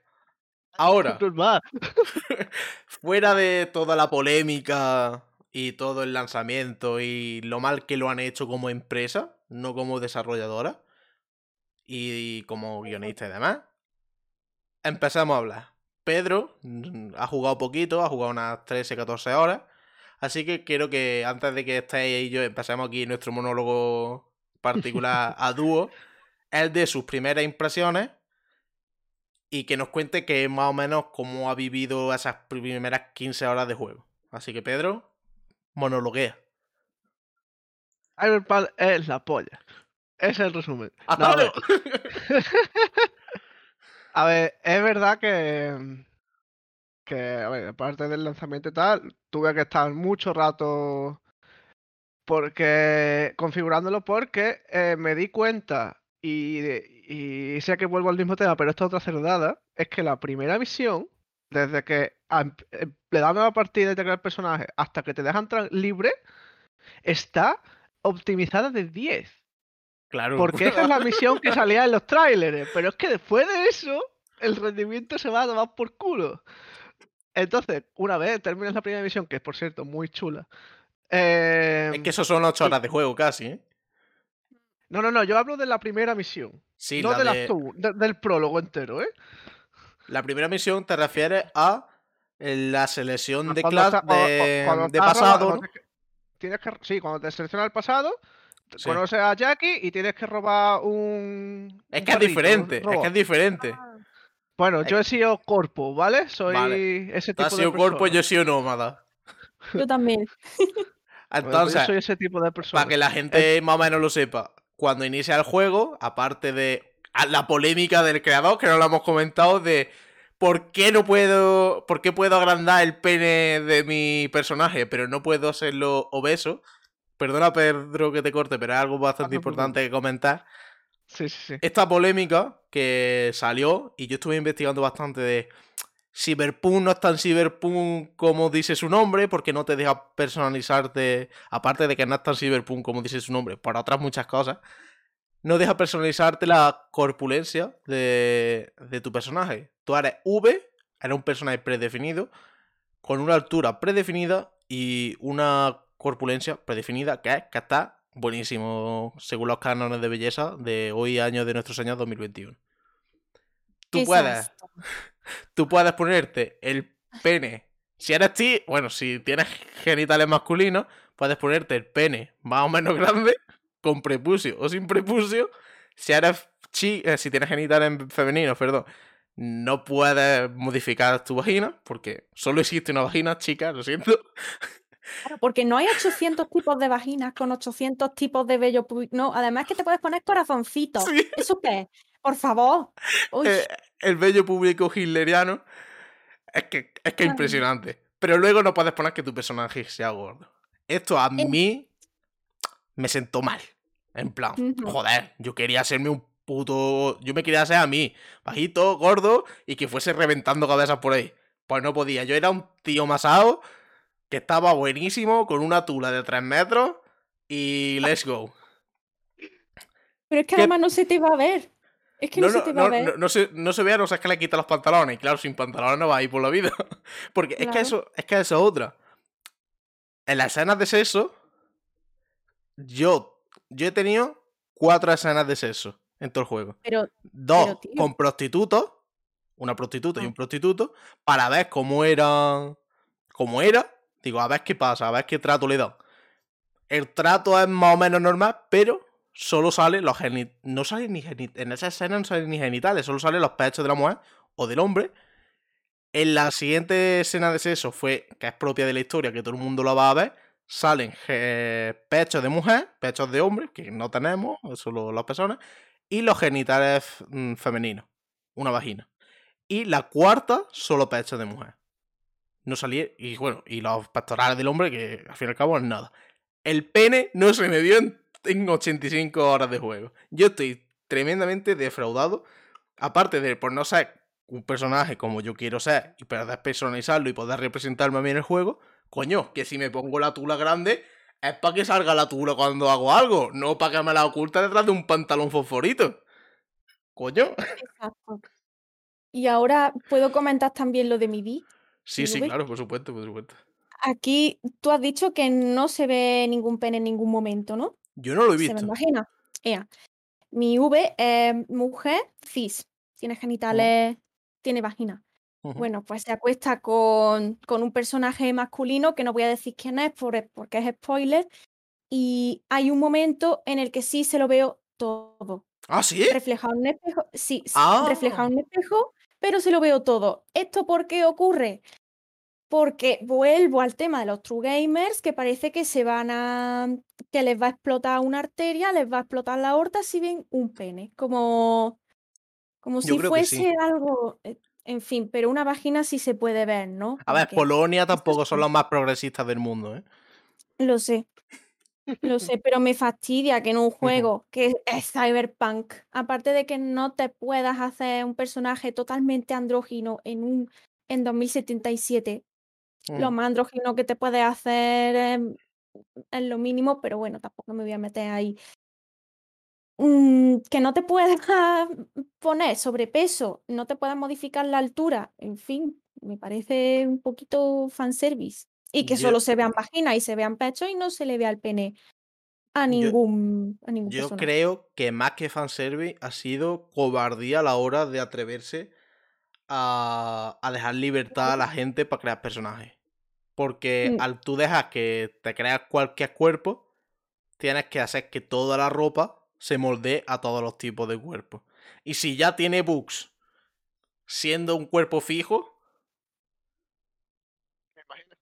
Ahora, fuera de toda la polémica y todo el lanzamiento y lo mal que lo han hecho como empresa, no como desarrolladora y como guionista y demás, empezamos a hablar. Pedro ha jugado poquito, ha jugado unas 13, 14 horas, así que quiero que antes de que estéis y yo empecemos aquí nuestro monólogo particular a dúo, el de sus primeras impresiones y que nos cuente que más o menos cómo ha vivido esas primeras 15 horas de juego. Así que Pedro, monologuea. Cyberpunk es la polla. Ese es el resumen. ¡Hasta No, a ver! A ver, es verdad que, que, a ver, aparte del lanzamiento y tal, tuve que estar mucho rato porque configurándolo porque eh, me di cuenta y, y sé que vuelvo al mismo tema, pero esta otra cerdada es que la primera misión, desde que eh, le dan a partida y te crea el personaje hasta que te dejan libre, está optimizada de 10. Claro. Porque esa es la misión que salía en los tráileres. Pero es que después de eso, el rendimiento se va a tomar por culo. Entonces, una vez terminas la primera misión, que es por cierto muy chula. eh, Es que eso son 8 horas de juego casi, ¿eh? No, no, no, yo hablo de la primera misión. Sí, no la, de de- las del prólogo entero, ¿eh? La primera misión te refieres a eh, la selección Cuando cuando- de, cuando de roba- pasado, ¿no? Tienes que, sí, cuando te selecciona el pasado, Sí. conoces a Jackie y tienes que robar un. Es un que es diferente, es que es diferente. Bueno, es- yo he sido corpo, ¿vale? Soy Vale. ese Tú tipo has de sido cuerpo, persona. yo he sido nómada. Yo también. Bueno, pues Entonces, yo soy ese tipo de persona. para que la gente más o menos lo sepa, cuando inicia el juego, aparte de a la polémica del creador, que no lo hemos comentado, de por qué no puedo, por qué puedo agrandar el pene de mi personaje, pero no puedo hacerlo obeso. Perdona, Pedro, que te corte, pero es algo bastante importante que comentar. Sí, sí, sí. Esta polémica que salió, y yo estuve investigando bastante de Cyberpunk no es tan Cyberpunk como dice su nombre, porque no te deja personalizarte, aparte de que no es tan Cyberpunk como dice su nombre, para otras muchas cosas, no deja personalizarte la corpulencia de, de tu personaje. Tú eres V, eres un personaje predefinido, con una altura predefinida y una corpulencia predefinida, que es que está buenísimo, según los cánones de belleza de hoy, año de nuestro Señor 2021. Tú puedes, tú puedes ponerte el pene. Si eres ti, bueno, si tienes genitales masculinos, puedes ponerte el pene más o menos grande, con prepucio o sin prepucio. Si eres chi, eh, si tienes genitales femeninos, perdón, no puedes modificar tu vagina, porque solo existe una vagina, chica, lo siento. Claro, porque no hay 800 tipos de vaginas con 800 tipos de vello. No, además que te puedes poner corazoncitos. Sí. ¿Eso qué es? Por favor. Eh, el bello público hitleriano es que es que Ay. impresionante. Pero luego no puedes poner que tu personaje sea gordo. Esto a mí me sentó mal. En plan, joder, yo quería hacerme un puto. Yo me quería hacer a mí, bajito, gordo, y que fuese reventando cabezas por ahí. Pues no podía. Yo era un tío masado que estaba buenísimo, con una tula de 3 metros, y let's go. pero es que ¿qué- además no se te va a ver. Es que no, se te va no, a ver. no- no se, no se ve no ser que le quita los pantalones. Y claro, sin pantalones no va a ir por la vida. Porque es que eso es que eso es otra. En las escenas de sexo, yo, yo he tenido cuatro escenas de sexo en todo el juego. Pero Dos Pero, con prostitutos, una prostituta y Ah. un prostituto, para ver cómo era. cómo era. Digo, a ver qué pasa, a ver qué trato le dan. El trato es más o menos normal, pero solo sale los genitales. No sale ni genitales. En esa escena no salen ni genitales, solo salen los pechos de la mujer o del hombre. En la siguiente escena de sexo fue, que es propia de la historia, que todo el mundo lo va a ver, salen eh, pechos de mujer, pechos de hombre, que no tenemos, solo las personas, y los genitales mm, femeninos, una vagina. Y la cuarta, solo pechos de mujer. No salía, y bueno, y los pectorales del hombre, que al fin y al cabo es nada. El pene no se me dio en, en 85 horas de juego. Yo estoy tremendamente defraudado. Aparte de por no ser un personaje como yo quiero ser y poder personalizarlo y poder representarme a mí en el juego, coño, que si me pongo la tula grande es para que salga la tula cuando hago algo, no para que me la oculta detrás de un pantalón fosforito. Coño. Exacto. Y ahora puedo comentar también lo de mi vi. Sí, sí, claro, por supuesto, por supuesto. Aquí tú has dicho que no se ve ningún pene en ningún momento, ¿no? Yo no lo he Se me visto. imagina. Ea. Mi V es mujer cis. Tiene genitales, tiene vagina. Ujú. Bueno, pues se acuesta con, con un personaje masculino que no voy a decir quién es por- porque es spoiler. Y hay un momento en el que sí se lo veo todo. Ah, sí. Reflejado en un espejo. Sí, sí, Ah. reflejado en un espejo, pero se lo veo todo. ¿Esto por qué ocurre? Porque vuelvo al tema de los true gamers, que parece que se van a. que les va a explotar una arteria, les va a explotar la aorta si ven un pene. Como. Como Yo si creo que sí. fuese algo. En fin, pero una vagina sí se puede ver, ¿no? A ver, Porque- Polonia tampoco son los más progresistas del mundo, ¿eh? Lo sé. Lo sé, pero me fastidia que en un juego que es cyberpunk, aparte de que no te puedas hacer un personaje totalmente andrógino en un en 2077, lo Mm. más andrógino que te puedes hacer es lo mínimo, pero bueno, tampoco me voy a meter ahí. Mm, que no te puedas poner sobrepeso, no te puedas modificar la altura, en fin, me parece un poquito fanservice. Y que Yo- solo se vean vaginas y se vean pechos y no se le vea el pene a Yo- ningún, a ningún Yo personaje. creo que más que fanservice ha sido cobardía a la hora de atreverse a, a dejar libertad a la gente para crear personajes. Porque Mm. al tú dejar que te creas cualquier cuerpo, tienes que hacer que toda la ropa se moldee a todos los tipos de cuerpos. Y si ya tiene bugs siendo un cuerpo fijo, Me imagino.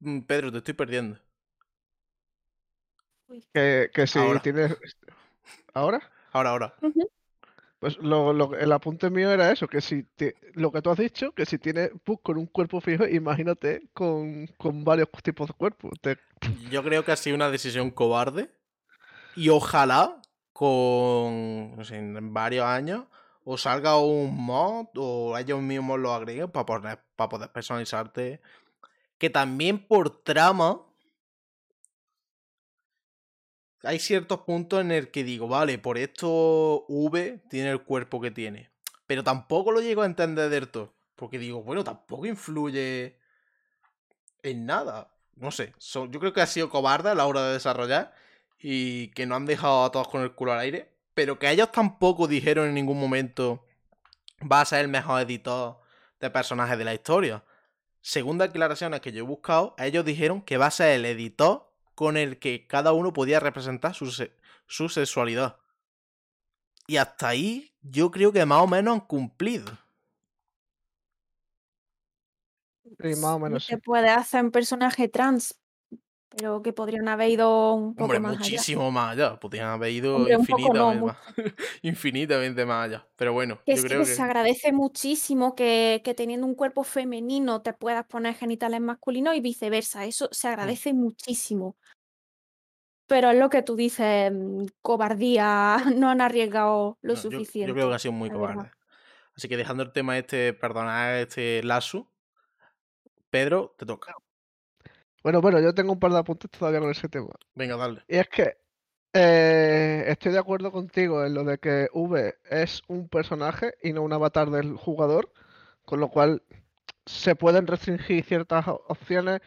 mm, Pedro, te estoy perdiendo. Que, que si Ahora. tienes. ¿Ahora? Ahora, ahora. Pues lo, lo- el apunte mío era eso, que si te- lo que tú has dicho, que si tienes bus con un cuerpo fijo, imagínate con, con varios tipos de cuerpos. Te- Yo creo que ha sido una decisión cobarde. Y ojalá con. En varios años. O salga un mod. O ellos mismos lo agreguen para para poder personalizarte. Que también por trama. Hay ciertos puntos en el que digo, vale, por esto V tiene el cuerpo que tiene. Pero tampoco lo llego a entender del todo. Porque digo, bueno, tampoco influye en nada. No sé, yo creo que ha sido cobarde a la hora de desarrollar y que no han dejado a todos con el culo al aire. Pero que ellos tampoco dijeron en ningún momento va a ser el mejor editor de personajes de la historia. Según declaraciones que yo he buscado, ellos dijeron que va a ser el editor con el que cada uno podía representar su, se- su sexualidad. Y hasta ahí yo creo que más o menos han cumplido. Sí, más o menos sí. te puedes hacer un personaje trans, pero que podrían haber ido un poco Hombre, más allá. muchísimo más allá. Podrían haber ido Hombre, no, infinitamente más. infinitamente más allá. Pero bueno, Que yo sí, creo que se agradece muchísimo que, que teniendo un cuerpo femenino te puedas poner genitales masculinos y viceversa. Eso se Mm. agradece muchísimo. Pero es lo que tú dices, mm, cobardía, no han arriesgado lo No, yo, yo suficiente. creo que ha sido muy verdad. cobarde. Así que dejando el tema este, perdonar este lazo, Pedro, te toca. Bueno, bueno, yo tengo un par de apuntes todavía con ese tema. Venga, dale. Y es que eh, estoy de acuerdo contigo en lo de que V es un personaje y no un avatar del jugador, con lo cual se pueden restringir ciertas opciones,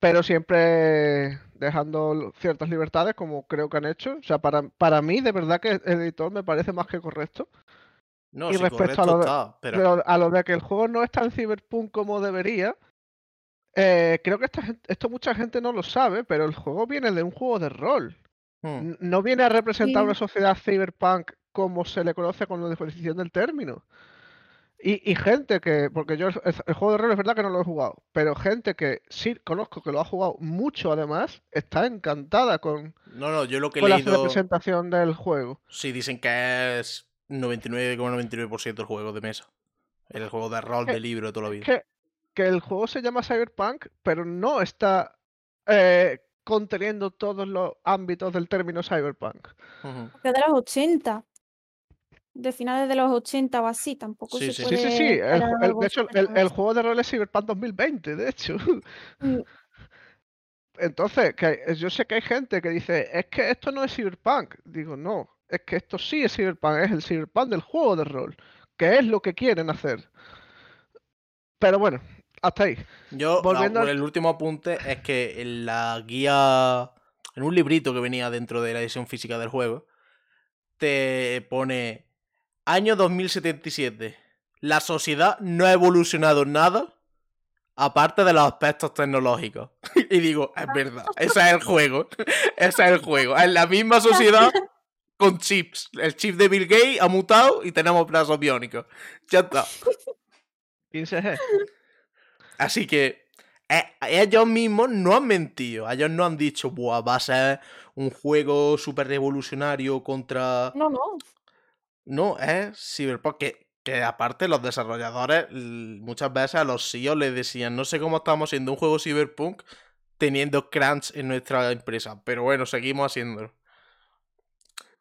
pero siempre dejando ciertas libertades, como creo que han hecho. O sea, para, para mí, de verdad que el editor me parece más que correcto. No, y sí, respecto a lo, de, está, pero. pero a lo de que el juego no es tan cyberpunk como debería, eh, creo que esta esto mucha gente no lo sabe, pero el juego viene de un juego de rol. Hmm, No viene a representar una sociedad cyberpunk como se le conoce con la definición del término. Y, y gente que, porque yo el, el juego de rol es verdad que no lo he jugado, pero gente que sí conozco que lo ha jugado mucho además, está encantada con, No, no, yo lo que he con la leído. representación del juego. Sí, dicen que es 99,99% el juego de mesa. El juego de rol Que- de libro de toda la vida. Que, que el juego se llama Cyberpunk, pero no está eh, conteniendo todos los ámbitos del término Cyberpunk. Porque es de los 80, de finales de los 80 o así, tampoco Sí, se sí, Sí, sí, puede sí. El, de hecho, el, juego de rol es Cyberpunk 2020, de hecho. Mm, Entonces, que hay- yo sé que hay gente que dice, es que esto no es Cyberpunk. Digo, no, es que esto sí es Cyberpunk, es el Cyberpunk del juego de rol, que es lo que quieren hacer. Pero bueno, hasta ahí. Yo, Volviendo al- el último apunte es que en la guía, en un librito que venía dentro de la edición física del juego, te pone año 2077. La sociedad no ha evolucionado nada aparte de los aspectos tecnológicos. y digo, es verdad, ese es el juego. ese es el juego. Es la misma sociedad con chips. El chip de Bill Gates ha mutado y tenemos brazos biónicos. Ya está. 15G. Así que eh, ellos mismos no han mentido. Ellos no han dicho, Buah, va a ser un juego súper revolucionario contra. No, no. No, es Cyberpunk. Que, que aparte los desarrolladores muchas veces a los CEOs les decían, no sé cómo estamos haciendo un juego Cyberpunk teniendo crunch en nuestra empresa. Pero bueno, seguimos haciéndolo.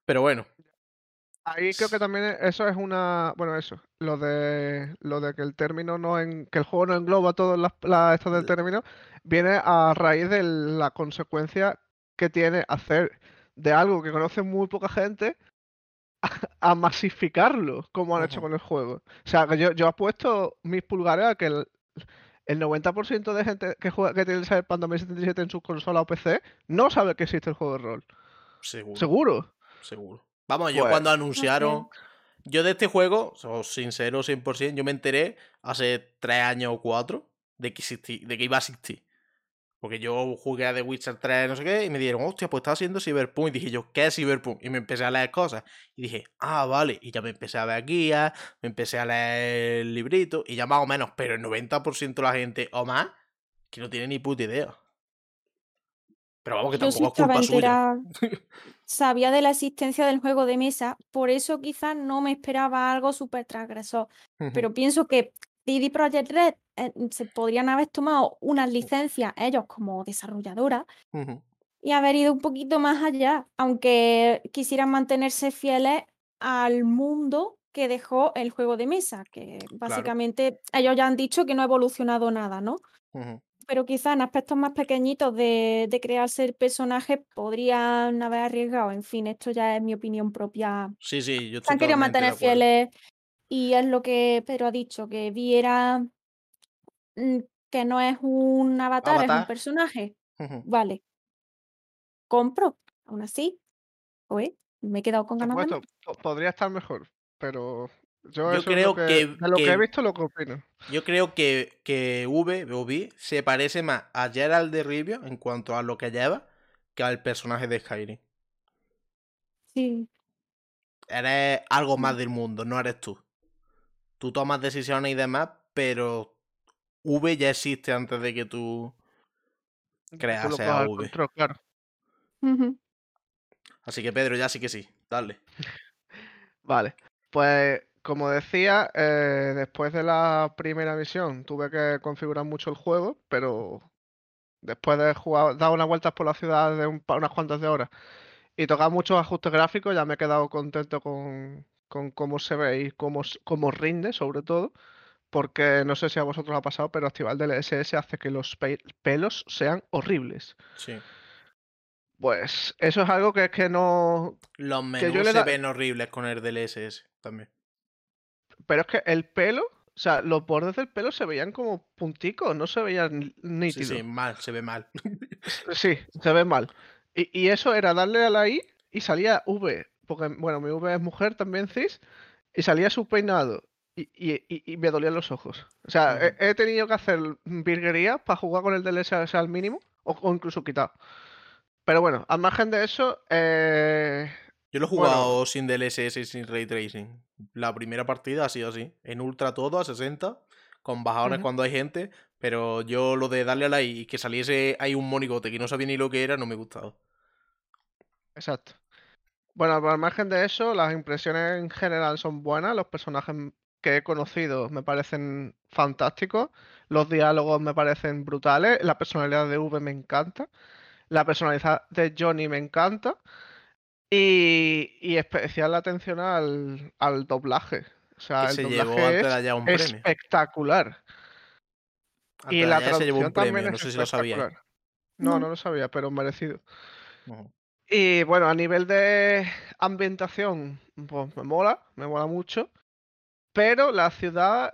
Pero bueno, Ahí creo que también e- eso es una, bueno, eso, lo de lo de que el término no en, que el juego no engloba todas las, las estas del término, viene a raíz de la consecuencia que tiene hacer de algo que conoce muy poca gente a, masificarlo, como han hecho con el juego. O sea, que yo, yo apuesto mis pulgares a que el, el 90% de gente que juega, que tiene el Cyberpunk 2077 en su consola o PC no sabe que existe el juego de rol. seguro. ¿Seguro? Seguro. Vamos, yo Pues- cuando anunciaron. Yo de este juego, so- sincero 100%, yo me enteré hace 3 años o 4 de que, existí- de que iba a existir. Porque yo jugué a The Witcher 3, no sé qué, y me dijeron, hostia, pues está haciendo Cyberpunk. Y dije yo, ¿qué es Cyberpunk? Y me empecé a leer cosas. Y dije, ah, vale. Y ya me empecé a ver guías, me empecé a leer el librito, y ya más o menos, pero el 90% de la gente o más, que no tiene ni puta idea. Pero vamos, que tampoco es culpa suya. enterada, sabía de la existencia del juego de mesa, por eso quizás no me esperaba algo súper transgresor. Pero pienso que CD Projekt Red eh, se podrían haber tomado unas licencias ellos como desarrolladora y haber ido un poquito más allá, aunque quisieran mantenerse fieles al mundo que dejó el juego de mesa, que básicamente ellos ya han dicho que no ha evolucionado nada, ¿no? Ujú. Pero quizá en aspectos más pequeñitos de, de crearse el personaje podrían haber arriesgado. En fin, esto ya es mi opinión propia. Sí, sí, yo Se estoy han querido mantener fieles y es lo que Pedro ha dicho, que viera mm, que no es un avatar, es un personaje. Vale, compro. Aún así, oye, me he quedado con Por ganas de supuesto, po- podría estar mejor, pero yo, creo que, que- de lo que, que- he visto lo que opino. Yo creo que, que V o V se parece más a Gerald de Rivia en cuanto a lo que lleva que al personaje de Skyrim. Sí, Eres algo más Mm. del mundo, no eres tú. Tú tomas decisiones y demás, pero V ya existe antes de que tú cojas a V. control, claro. Así que Pedro, ya sí que sí. Dale. Vale, pues como decía, eh, después de la primera misión tuve que configurar mucho el juego, pero después de jugar, dar unas vueltas por la ciudad de un unas cuantas de horas y tocar muchos ajustes gráficos, ya me he quedado contento con, con cómo se ve y cómo, cómo rinde, sobre todo, porque no sé si a vosotros ha pasado, pero activar el DLSS hace que los pe- pelos sean horribles. Sí. Pues eso es algo que es que no, Los menús le se da- ven horribles con el DLSS también. Pero es que el pelo, o sea, los bordes del pelo se veían como punticos, no se veían Sí, nítidos. sí, mal, se ve mal. Sí, se ve mal. Y, y eso era darle a la I y salía V, porque bueno, mi V es mujer también cis, y salía su peinado y, y- y- me dolían los ojos. O sea, he tenido que hacer virguerías para jugar con el DLSS al mínimo o, o incluso quitar. Pero bueno, al margen de eso, eh, Yo lo he Bueno. jugado sin DLSS y sin Ray Tracing. La primera partida ha sido así. En ultra todo a 60, con Ujú. cuando hay gente. Pero yo lo de darle a la I y que saliese ahí un monigote que no sabía ni lo que era, no me gustaba. Exacto. Bueno, al margen de eso, las impresiones en general son buenas. Los personajes que he conocido me parecen fantásticos. Los diálogos me parecen brutales. La personalidad de V me encanta. La personalidad de Johnny me encanta. Y, y especial atención al, al doblaje. O sea, Que el se llevó doblaje antes de es allá un premio. espectacular. Antes Y la allá se llevó un traducción también premio, no es sé si lo espectacular. No, No. lo sabía, pero merecido. Y bueno, a nivel de ambientación, pues me mola, me mola mucho. Pero la ciudad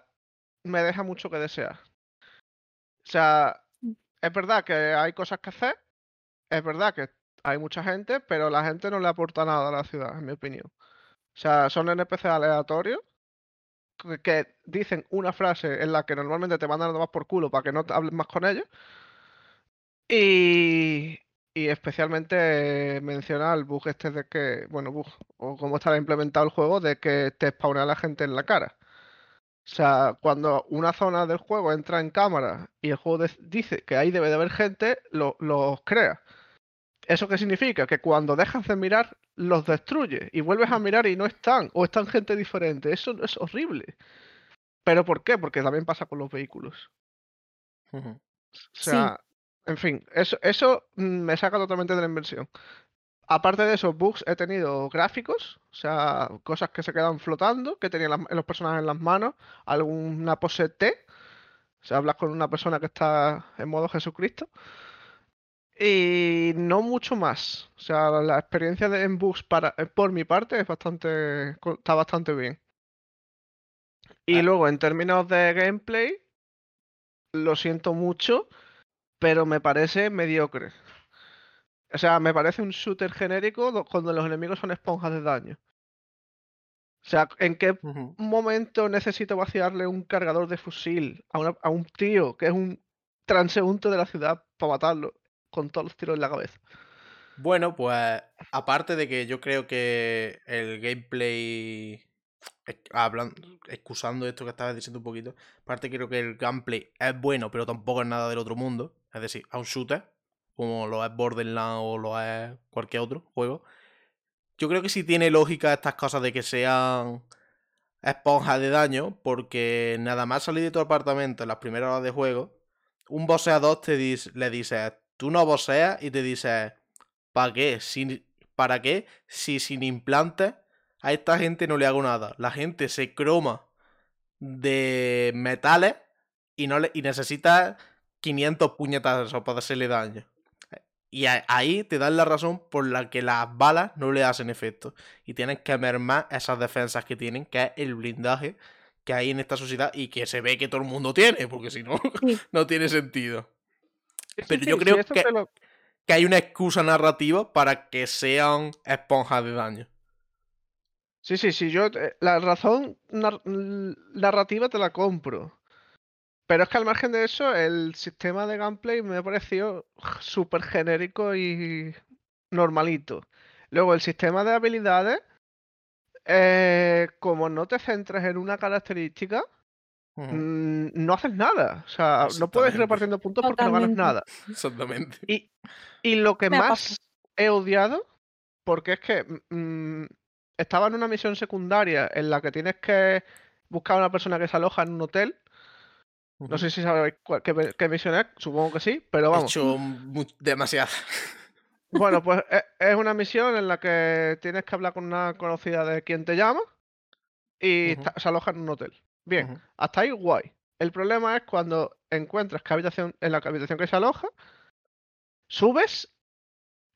me deja mucho que desear. O sea, es verdad que hay cosas que hacer, es verdad que hay mucha gente, pero la gente no le aporta nada a la ciudad, en mi opinión. O sea, son NPC aleatorios que, dicen una frase en la que normalmente te mandan a tomar por culo para que no te hables más con ellos. Y, especialmente menciona el bug este de que, bueno, bug, o cómo estará implementado el juego, de que te spawnea la gente en la cara. O sea, cuando una zona del juego entra en cámara y el juego dice que ahí debe de haber gente, lo- los crea. ¿Eso qué significa? Que cuando dejas de mirar, los destruye y vuelves a mirar y no están, o están gente diferente. Eso es horrible. ¿Pero por qué? Porque también pasa con los vehículos. O Sí. sea, en fin, eso, eso mm, me saca totalmente de la inversión. Aparte de esos bugs, he tenido gráficos, o sea, cosas que se quedan flotando, que tenían las- los personajes en las manos, alguna pose T, o sea, hablas con una persona que está en modo Jesucristo. Y no mucho más. O sea, la, la experiencia de, en bugs para, eh, por mi parte es bastante, está bastante bien. Y Ah. luego, en términos de gameplay, lo siento mucho, pero me parece mediocre. O sea, me parece un shooter genérico do- cuando los enemigos son esponjas de daño. O sea, ¿en qué momento necesito vaciarle un cargador de fusil a, una- a un tío que es un transeúnte de la ciudad para matarlo con todos los tiros en la cabeza? Bueno, pues aparte de que yo creo que el gameplay, ec- hablan- excusando esto que estabas diciendo un poquito, aparte creo que el gameplay es bueno, pero tampoco es nada del otro mundo, es decir, a un shooter, como lo es Borderlands o lo es cualquier otro juego. Yo creo que sí tiene lógica estas cosas de que sean esponjas de daño, porque nada más salir de tu apartamento en las primeras horas de juego, un boxeador te dice, le dices, tú no boxeas y te dices, ¿para qué? Si- ¿Para qué? Si sin implantes a esta gente no le hago nada. La gente se croma de metales y, no le, y necesita 500 puñetazos para hacerle daño. Y ahí te dan la razón por la que las balas no le hacen efecto. Y tienes que mermar esas defensas que tienen, que es el blindaje que hay en esta sociedad y que se ve que todo el mundo tiene, porque si no, Sí. no tiene sentido. Sí, Pero sí, yo sí, creo que- lo- Que hay una excusa narrativa para que sean esponjas de daño. Sí, sí, sí, yo te- la razón nar- narrativa te la compro. Pero es que al margen de eso, el sistema de gameplay me ha parecido súper genérico y normalito. Luego, el sistema de habilidades, eh, como no te centres en una característica, Mm, no haces nada. O sea, no puedes ir repartiendo puntos porque no ganas nada. Exactamente. Y, y lo que Me más he odiado, porque es que mm, estaba en una misión secundaria en la que tienes que buscar a una persona que se aloja en un hotel. No sé si sabéis cuál- qué, misión es, supongo que sí, pero He vamos. hecho mu- demasiado. Bueno, pues e- es una misión en la que tienes que hablar con una conocida de quien te llama y se aloja en un hotel. Bien, Ujú. hasta ahí guay. El problema es cuando encuentras qué habitación, en la habitación que se aloja, subes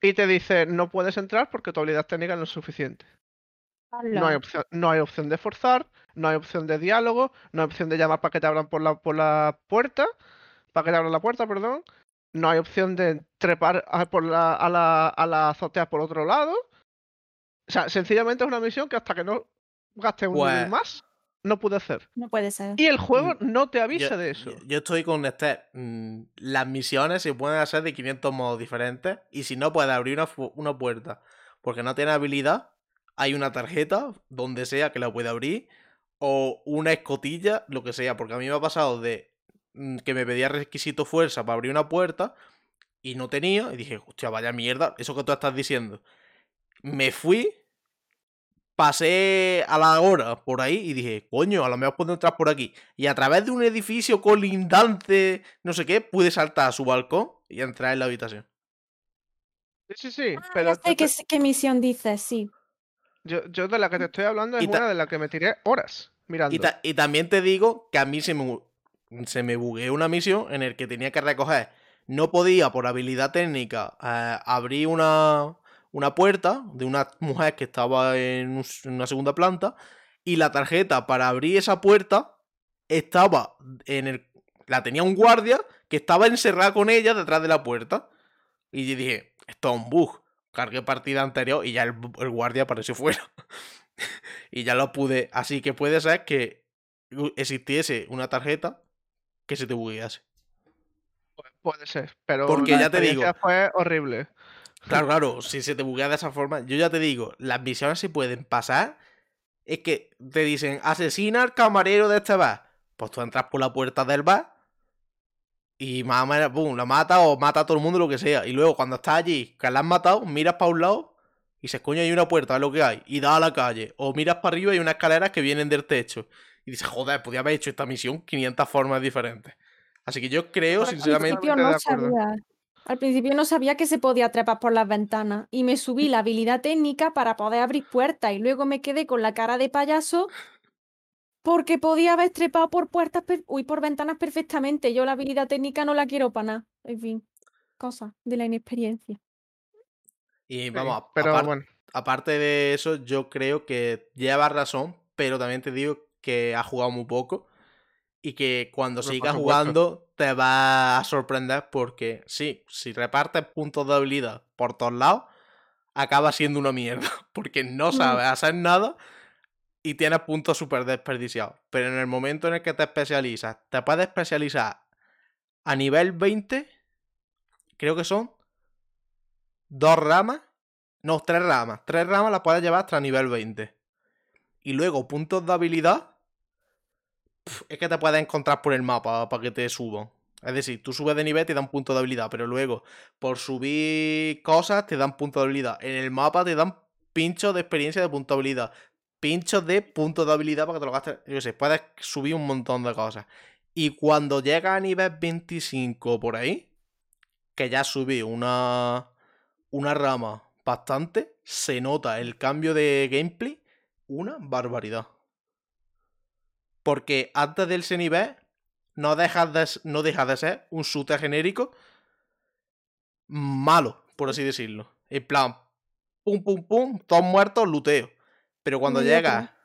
y te dice no puedes entrar porque tu habilidad técnica no es suficiente. No hay, opción, no hay opción de forzar, no hay opción de diálogo, no hay opción de llamar para que te abran por la, por la puerta, para que te abran la puerta, perdón. No hay opción de trepar a, por la, a, la, a la azotea por otro lado. O sea, sencillamente es una misión que hasta que no gastes un nivel Pues- más, no pude hacer. No puede ser. Y el juego Mm, no te Yo, avisa de eso. yo- estoy con Esther. Mm, Las misiones se pueden hacer de 500 modos diferentes. Y si no puedes abrir una, una puerta porque no tiene habilidad, hay una tarjeta, donde sea, que la puede abrir. O una escotilla, lo que sea. Porque a mí me ha pasado de mm, que me pedía requisito fuerza para abrir una puerta. Y no tenía. Y dije, hostia, vaya mierda. Eso que tú estás diciendo. Me fui. Pasé a la hora por ahí y dije, coño, a lo mejor puedo entrar por aquí. Y a través de un edificio colindante, no sé qué, pude saltar a su balcón y entrar en la habitación. Sí, sí, sí. Ah, pero sé te- qué, qué misión dices, sí. yo, yo de la que te estoy hablando es una de la que me tiré horas mirando. Y, ta- y también te digo que a mí se me, se me bugueó una misión en el que tenía que recoger. No podía, por habilidad técnica, eh, abrir una, una puerta de una mujer que estaba en, un s- en una segunda planta. Y la tarjeta para abrir esa puerta estaba en el. La tenía un guardia que estaba encerrado con ella detrás de la puerta. Y yo dije, esto es un bug. Cargué partida anterior y ya el, el guardia apareció fuera. y ya lo pude. Así que puede ser que existiese una tarjeta que se te buguease. Puede ser, pero Porque la ya te digo- fue horrible. Claro, claro, si se te buguea de esa forma, yo ya te digo, las misiones se pueden pasar. Es que te dicen, asesina al camarero de este bar. Pues tú entras por la puerta del bar y más o menos, pum, la mata o mata a todo el mundo, lo que sea. Y luego cuando estás allí, que la has matado, miras para un lado y dices, coño, hay una puerta, es lo que hay. Y da a la calle. O miras para arriba y hay unas escaleras que vienen del techo. Y dices, joder, podía haber hecho esta misión 500 formas diferentes. Así que yo creo, sinceramente, principio no. Al principio no sabía que se podía trepar por las ventanas y me subí la habilidad técnica para poder abrir puertas y luego me quedé con la cara de payaso porque podía haber trepado por puertas, per- uy, por ventanas perfectamente. Yo la habilidad técnica no la quiero para nada. En fin, cosas de la inexperiencia. y vamos, pero bueno, aparte de eso, yo creo que lleva razón, pero también te digo que ha jugado muy poco y que cuando sigas jugando te va a sorprender porque sí, si repartes puntos de habilidad por todos lados, acaba siendo una mierda porque no Mm. sabes hacer nada y tienes puntos súper desperdiciados. Pero en el momento en el que te especializas, te puedes especializar a nivel 20, creo que son dos ramas, no, tres ramas. Tres ramas las puedes llevar hasta nivel 20. Y luego puntos de habilidad, es que te puedes encontrar por el mapa para que te suban. Es decir, tú subes de nivel te dan puntos de habilidad, pero luego por subir cosas te dan puntos de habilidad. En el mapa te dan pinchos de experiencia de puntos de habilidad. Pinchos de puntos de habilidad para que te lo gastes. Yo sé, puedes subir un montón de cosas. Y cuando llegas a nivel 25 por ahí, que ya subí una, una rama bastante, se nota el cambio de gameplay una barbaridad. Porque antes del ese nivel no dejas de, no deja de ser un shooter genérico malo, por así decirlo. En plan, pum, pum, pum, todos muertos, luteo. Pero cuando Mediocre. llega,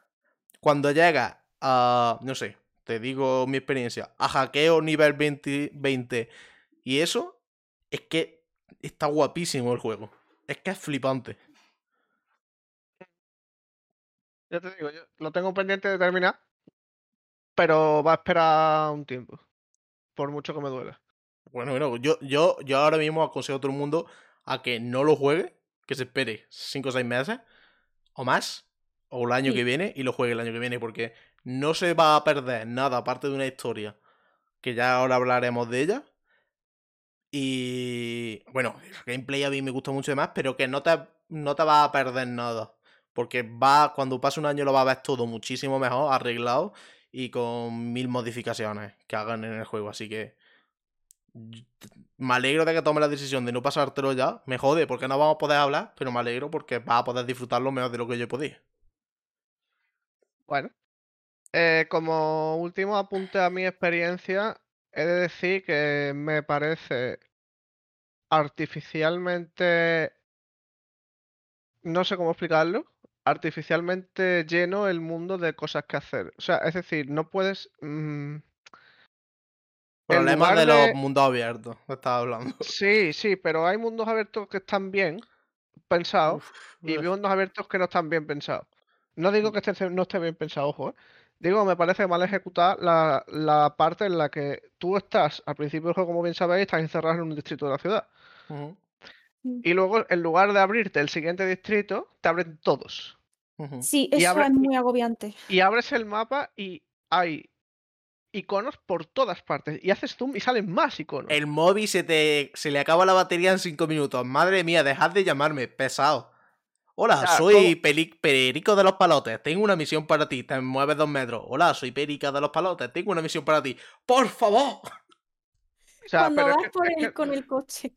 cuando llega a, no sé, te digo mi experiencia, a hackeo nivel 20, 20 y eso, es que está guapísimo el juego. Es que es flipante. ya te digo, yo lo tengo pendiente de terminar, pero va a esperar un tiempo, por mucho que me duela. Bueno, bueno, yo, yo, yo ahora mismo aconsejo a todo el mundo a que no lo juegue, que se espere 5 o 6 meses o más o el año Sí. que viene y lo juegue el año que viene, porque no se va a perder nada aparte de una historia, que ya ahora hablaremos de ella. Y bueno, el gameplay a mí me gusta mucho más, pero que no te, no te vas a perder nada. Porque va, cuando pase un año lo vas a ver todo muchísimo mejor, arreglado y con mil modificaciones que hagan en el juego. Así que me alegro de que tomes la decisión de no pasártelo ya. Me jode porque no vamos a poder hablar, pero me alegro porque vas a poder disfrutarlo mejor de lo que yo podía. Bueno, eh, como último apunte a mi experiencia, he de decir que me parece artificialmente, no sé cómo explicarlo, artificialmente lleno el mundo de cosas que hacer. O sea, es decir, no puedes... mm, Problemas de los mundos abiertos, estaba hablando. Sí, sí, pero hay mundos abiertos que están bien pensados Uf, y mundos abiertos que no están bien pensados. No digo que este no esté bien pensado, ojo, ¿eh? Digo, me parece mal ejecutar la, la parte en la que tú estás, al principio del juego, como bien sabéis, estás encerrado en un distrito de la ciudad. Ujú, Y luego, en lugar de abrirte el siguiente distrito, te abren todos. Sí, Y eso abre- es muy agobiante. Y abres el mapa y hay iconos por todas partes. Y haces zoom y salen más iconos. El móvil se te se le acaba la batería en 5 minutos. Madre mía, dejad de llamarme, pesado. Hola, soy Peli- Perico de los Palotes. Tengo una misión para ti. Te mueves dos metros. Hola, soy Perica de los Palotes. Tengo una misión para ti. ¡Por favor! O sea, Cuando pero es vas que- por es el- que con el coche.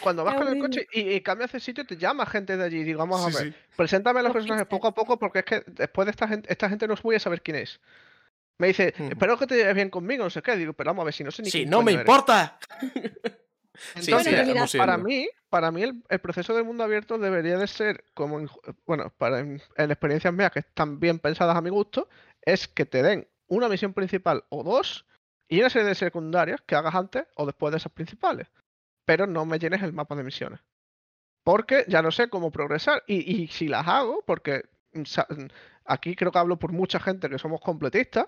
Cuando vas con el coche y, y cambias de sitio, te llama gente de allí. Y digo, vamos a Sí, ver. sí. Preséntame a los personajes poco a poco porque es que después de esta gente, esta gente no voy a saber quién es. Me dice, espero que te lleves bien conmigo, no sé qué. Digo, pero vamos a ver si no sé ni Sí, quién no me coño eres". importa. Sí, Entonces, sí, estamos para mí, para mí el, el proceso del mundo abierto debería de ser como en, bueno, para en, en experiencias mías que están bien pensadas a mi gusto, es que te den una misión principal o dos y una serie de secundarias que hagas antes o después de esas principales. Pero no me llenes el mapa de misiones. Porque ya no sé cómo progresar. Y, y si las hago, porque mm, mm, aquí creo que hablo por mucha gente que somos completistas,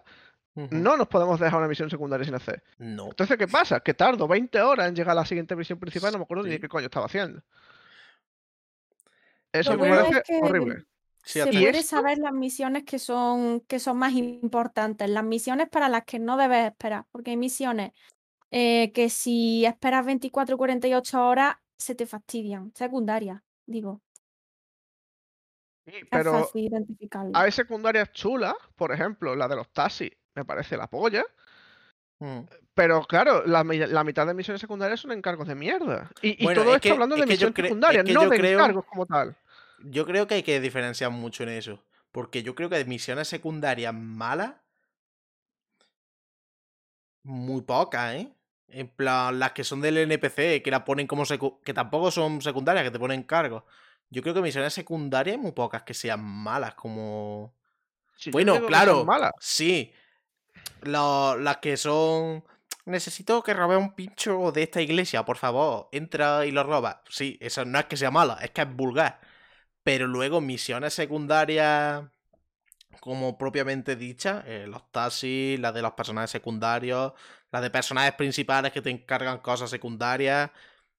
no nos podemos dejar una misión secundaria sin hacer. No. Entonces, ¿qué pasa? Que tardo 20 horas en llegar a la siguiente misión principal y no me acuerdo ni Sí. de qué coño estaba haciendo. Eso me parece es que horrible. Sí, se puede esto- saber las misiones que son, que son más importantes, las misiones para las que no debes esperar, porque hay misiones eh, que si esperas 24 o 48 horas se te fastidian, secundarias, digo, Sí, es Pero fácil identificarlo. hay secundarias chulas, por ejemplo, la de los taxis, me parece la polla. Ujú. Pero claro, la, la mitad de misiones secundarias son encargos de mierda. Y, y Bueno, todo es esto que- hablando es de misiones cre- es secundarias, que no de creo- encargos como tal. Yo creo que hay que diferenciar mucho en eso. Porque yo creo que de misiones secundarias malas. Muy pocas, ¿eh? En plan, las que son del NPC, que la ponen como que tampoco son secundarias, que te ponen cargos. Yo creo que misiones secundarias muy pocas que sean malas, como. Bueno, claro, malas. sí. Lo- las que son. Necesito que robe un pincho de esta iglesia, por favor. Entra y lo roba. Sí, eso no es que sea mala, es que es vulgar. Pero luego misiones secundarias, como propiamente dichas, eh, los taxis, las de los personajes secundarios, las de personajes principales que te encargan cosas secundarias,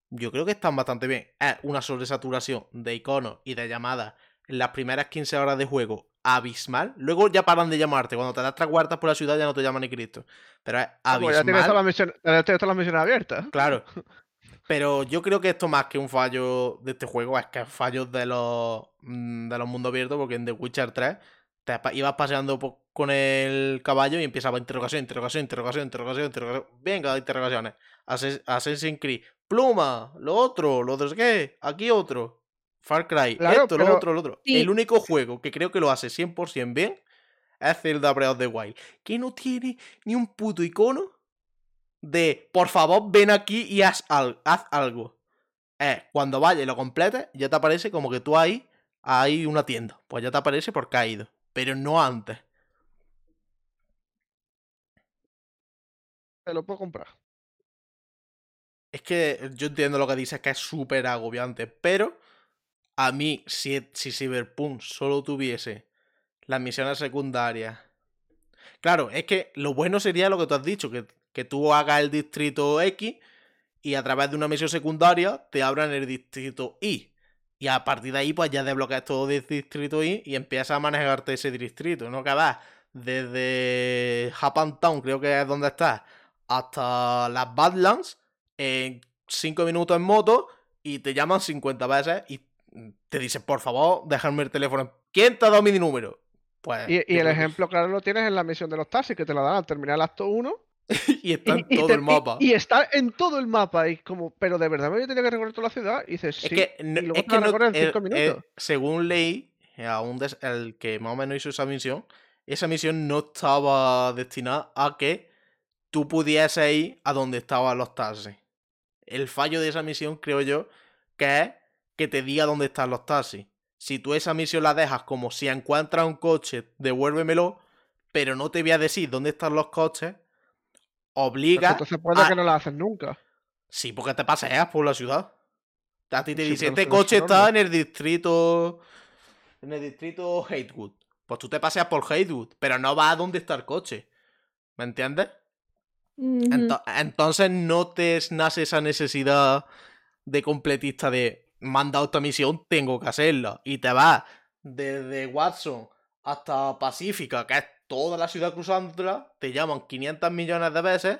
yo creo que están bastante bien. Es una sobresaturación de iconos y de llamadas en las primeras 15 horas de juego abismal. Luego ya paran de llamarte. Cuando te das tres vueltas por la ciudad ya no te llaman ni Cristo. Pero es Ah, pues ya tienes abismal. todas las misiones, ya tienes todas las misiones abiertas. Claro. Pero yo creo que esto más que un fallo de este juego es que es fallo de los, mm, de los mundos abiertos, porque en The Witcher 3 te ibas paseando po- con el caballo y empezaba interrogación, interrogación, interrogación, interrogación, interrogación. Venga, interrogaciones. Assassin's Creed. Pluma, lo otro, lo otro, ¿qué? Aquí otro. Far Cry, Claro, esto, lo otro, lo otro. Sí. El único juego que creo que lo hace 100% bien es Zelda Breath of the Wild. Que no tiene ni un puto icono de por favor ven aquí y haz, al- haz algo. Eh, cuando vayas y lo completes, ya te aparece como que tú ahí hay una tienda. Pues ya te aparece por caído. Pero no antes. Te lo puedo comprar. Es que yo entiendo lo que dices, que es súper agobiante. Pero a mí, si, si Cyberpunk solo tuviese las misiones secundarias. Claro, es que lo bueno sería lo que tú has dicho, que, que tú hagas el distrito X y a través de una misión secundaria te abran el distrito Y. Y a partir de ahí, pues ya desbloqueas todo el distrito y, y empiezas a manejarte ese distrito, ¿no? Que vas desde Japan Town, creo que es donde estás, hasta las Badlands en 5 minutos en moto y te llaman 50 veces y te dicen, por favor, déjame el teléfono. ¿Quién te ha dado mi número? Pues, Y, el ejemplo claro lo tienes en la misión de los taxis, que te la dan al terminar el acto 1 y está en y, y todo te- el mapa. y- está en todo el mapa. Y como, pero de verdad me voy a tener que recorrer toda la ciudad. Y dices, sí. Es que, no- y luego es te que la no- recorres en eh, 5 eh, minutos. según leí, eh, a un des- el que más o menos hizo esa misión, esa misión no estaba destinada a que tú pudieses ir a donde estaban los taxis. El fallo de esa misión, creo yo, que es que te diga dónde están los taxis. Si tú esa misión la dejas como si encuentras un coche, devuélvemelo, pero no te voy a decir dónde están los coches, obliga entonces puede a- que no la haces nunca. Sí, porque te paseas por la ciudad. A ti te Sí, dice, este coche está en el distrito. En el distrito Hatewood. Pues tú te paseas por Hatewood, pero no vas a donde está el coche. ¿Me entiendes? Ento- entonces no te nace esa necesidad de completista de me han dado esta misión, tengo que hacerla. Y te vas desde Watson hasta Pacífica, que es toda la ciudad cruzándola, te llaman 500 millones de veces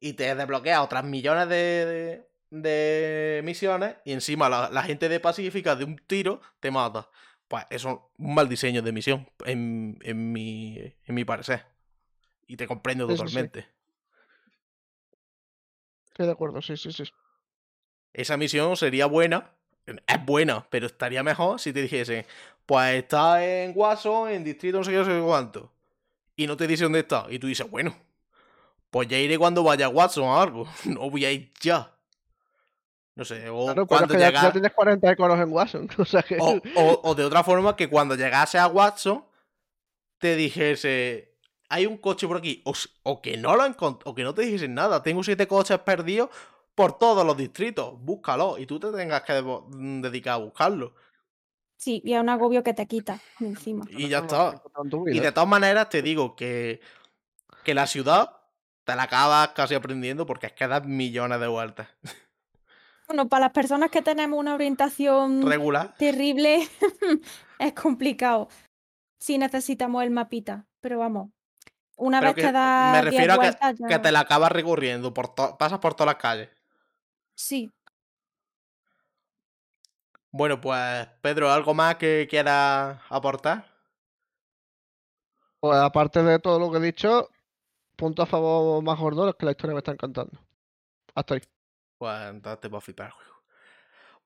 y te desbloquea otras millones de, de, de misiones y encima la, la gente de Pacífica de un tiro te mata. Pues eso es un mal diseño de misión, en, en, mi, en mi parecer. Y te comprendo Eso sí. Estoy de acuerdo, sí, sí, sí. esa misión sería buena. Es buena, pero estaría mejor si te dijese, pues está en Watson, en distrito no sé qué, no sé cuánto. Y no te dice dónde está. Y tú dices, bueno, pues ya iré cuando vaya a Watson o algo. No voy a ir ya. No sé, o Claro, pero es cuando que ya, llega- ya tienes 40 iconos en Watson. O sea que. o, o- o de otra forma, que cuando llegase a Watson, te dijese, hay un coche por aquí. O, que no lo o que no te dijesen nada. Tengo siete coches perdidos por todos los distritos. Búscalo. Y tú te tengas que mm, dedicar a buscarlo. Sí, y es un agobio que te quita encima. Y ya está. Y de todas maneras, te digo que, que la ciudad te la acabas casi aprendiendo porque es que das millones de vueltas. Bueno, para las personas que tenemos una orientación Regular. terrible, es complicado. Sí necesitamos el mapita, pero vamos, una Pero vez que que me das 10 refiero a que, vueltas que ya... te la acabas recorriendo. Por to- pasas por todas las calles. Sí, Bueno, pues Pedro, ¿algo más que quieras aportar? Pues aparte de todo lo que he dicho, punto a favor más gordo es que la historia me está encantando. Hasta ahí. Pues entonces te va a flipar el juego.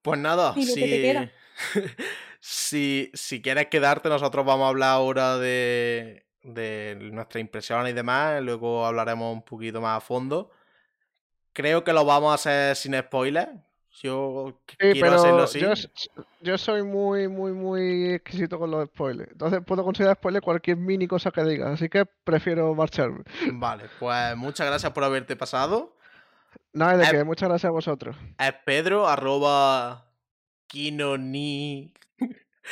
Pues nada, que te si... si, si quieres quedarte, nosotros vamos a hablar ahora de, de nuestras impresiones y demás. Luego hablaremos un poquito más a fondo. Creo que lo vamos a hacer sin spoilers. Yo Sí, quiero hacerlo pero así. yo, yo soy muy, muy, muy exquisito con los spoilers. Entonces puedo considerar spoiler cualquier mini cosa que digas. Así que prefiero marcharme. Vale, pues muchas gracias por haberte pasado. Nada de Eh, que, muchas gracias a vosotros. Es Pedro, arroba Kinoni.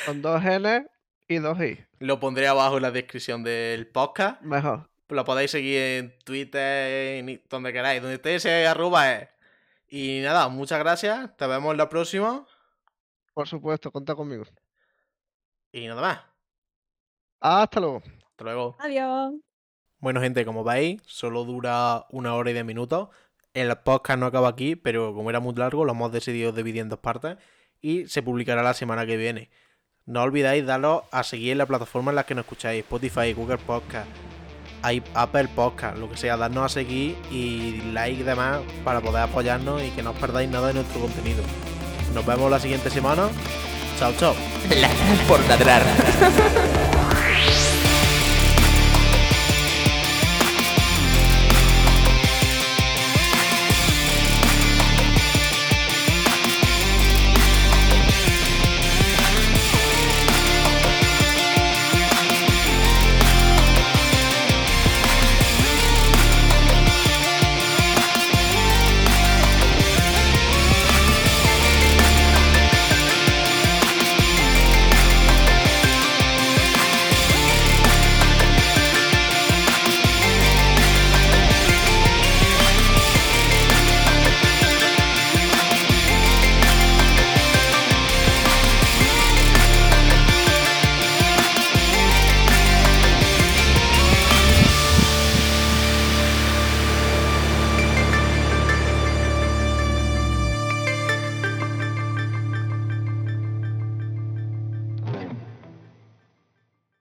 Con dos N y dos I. Lo pondré abajo en la descripción del podcast. Mejor. Lo podéis seguir en Twitter, en donde queráis. Donde esté ese arroba es. Y nada, muchas gracias. Te vemos en la próxima. Por supuesto, contad conmigo. Y nada más. Hasta luego. Hasta luego. adiós. Bueno, gente, como veis, solo dura una hora y diez minutos. El podcast no acaba aquí, pero como era muy largo, lo hemos decidido dividir en dos partes y se publicará la semana que viene. No olvidéis daros a seguir en la plataforma en la que nos escucháis, Spotify, Google Podcast, Apple Podcast, lo que sea, darnos a seguir y like y demás para poder apoyarnos y que no os perdáis nada de nuestro contenido. Nos vemos la siguiente semana. Chao, chao. Ladrar por ladrar.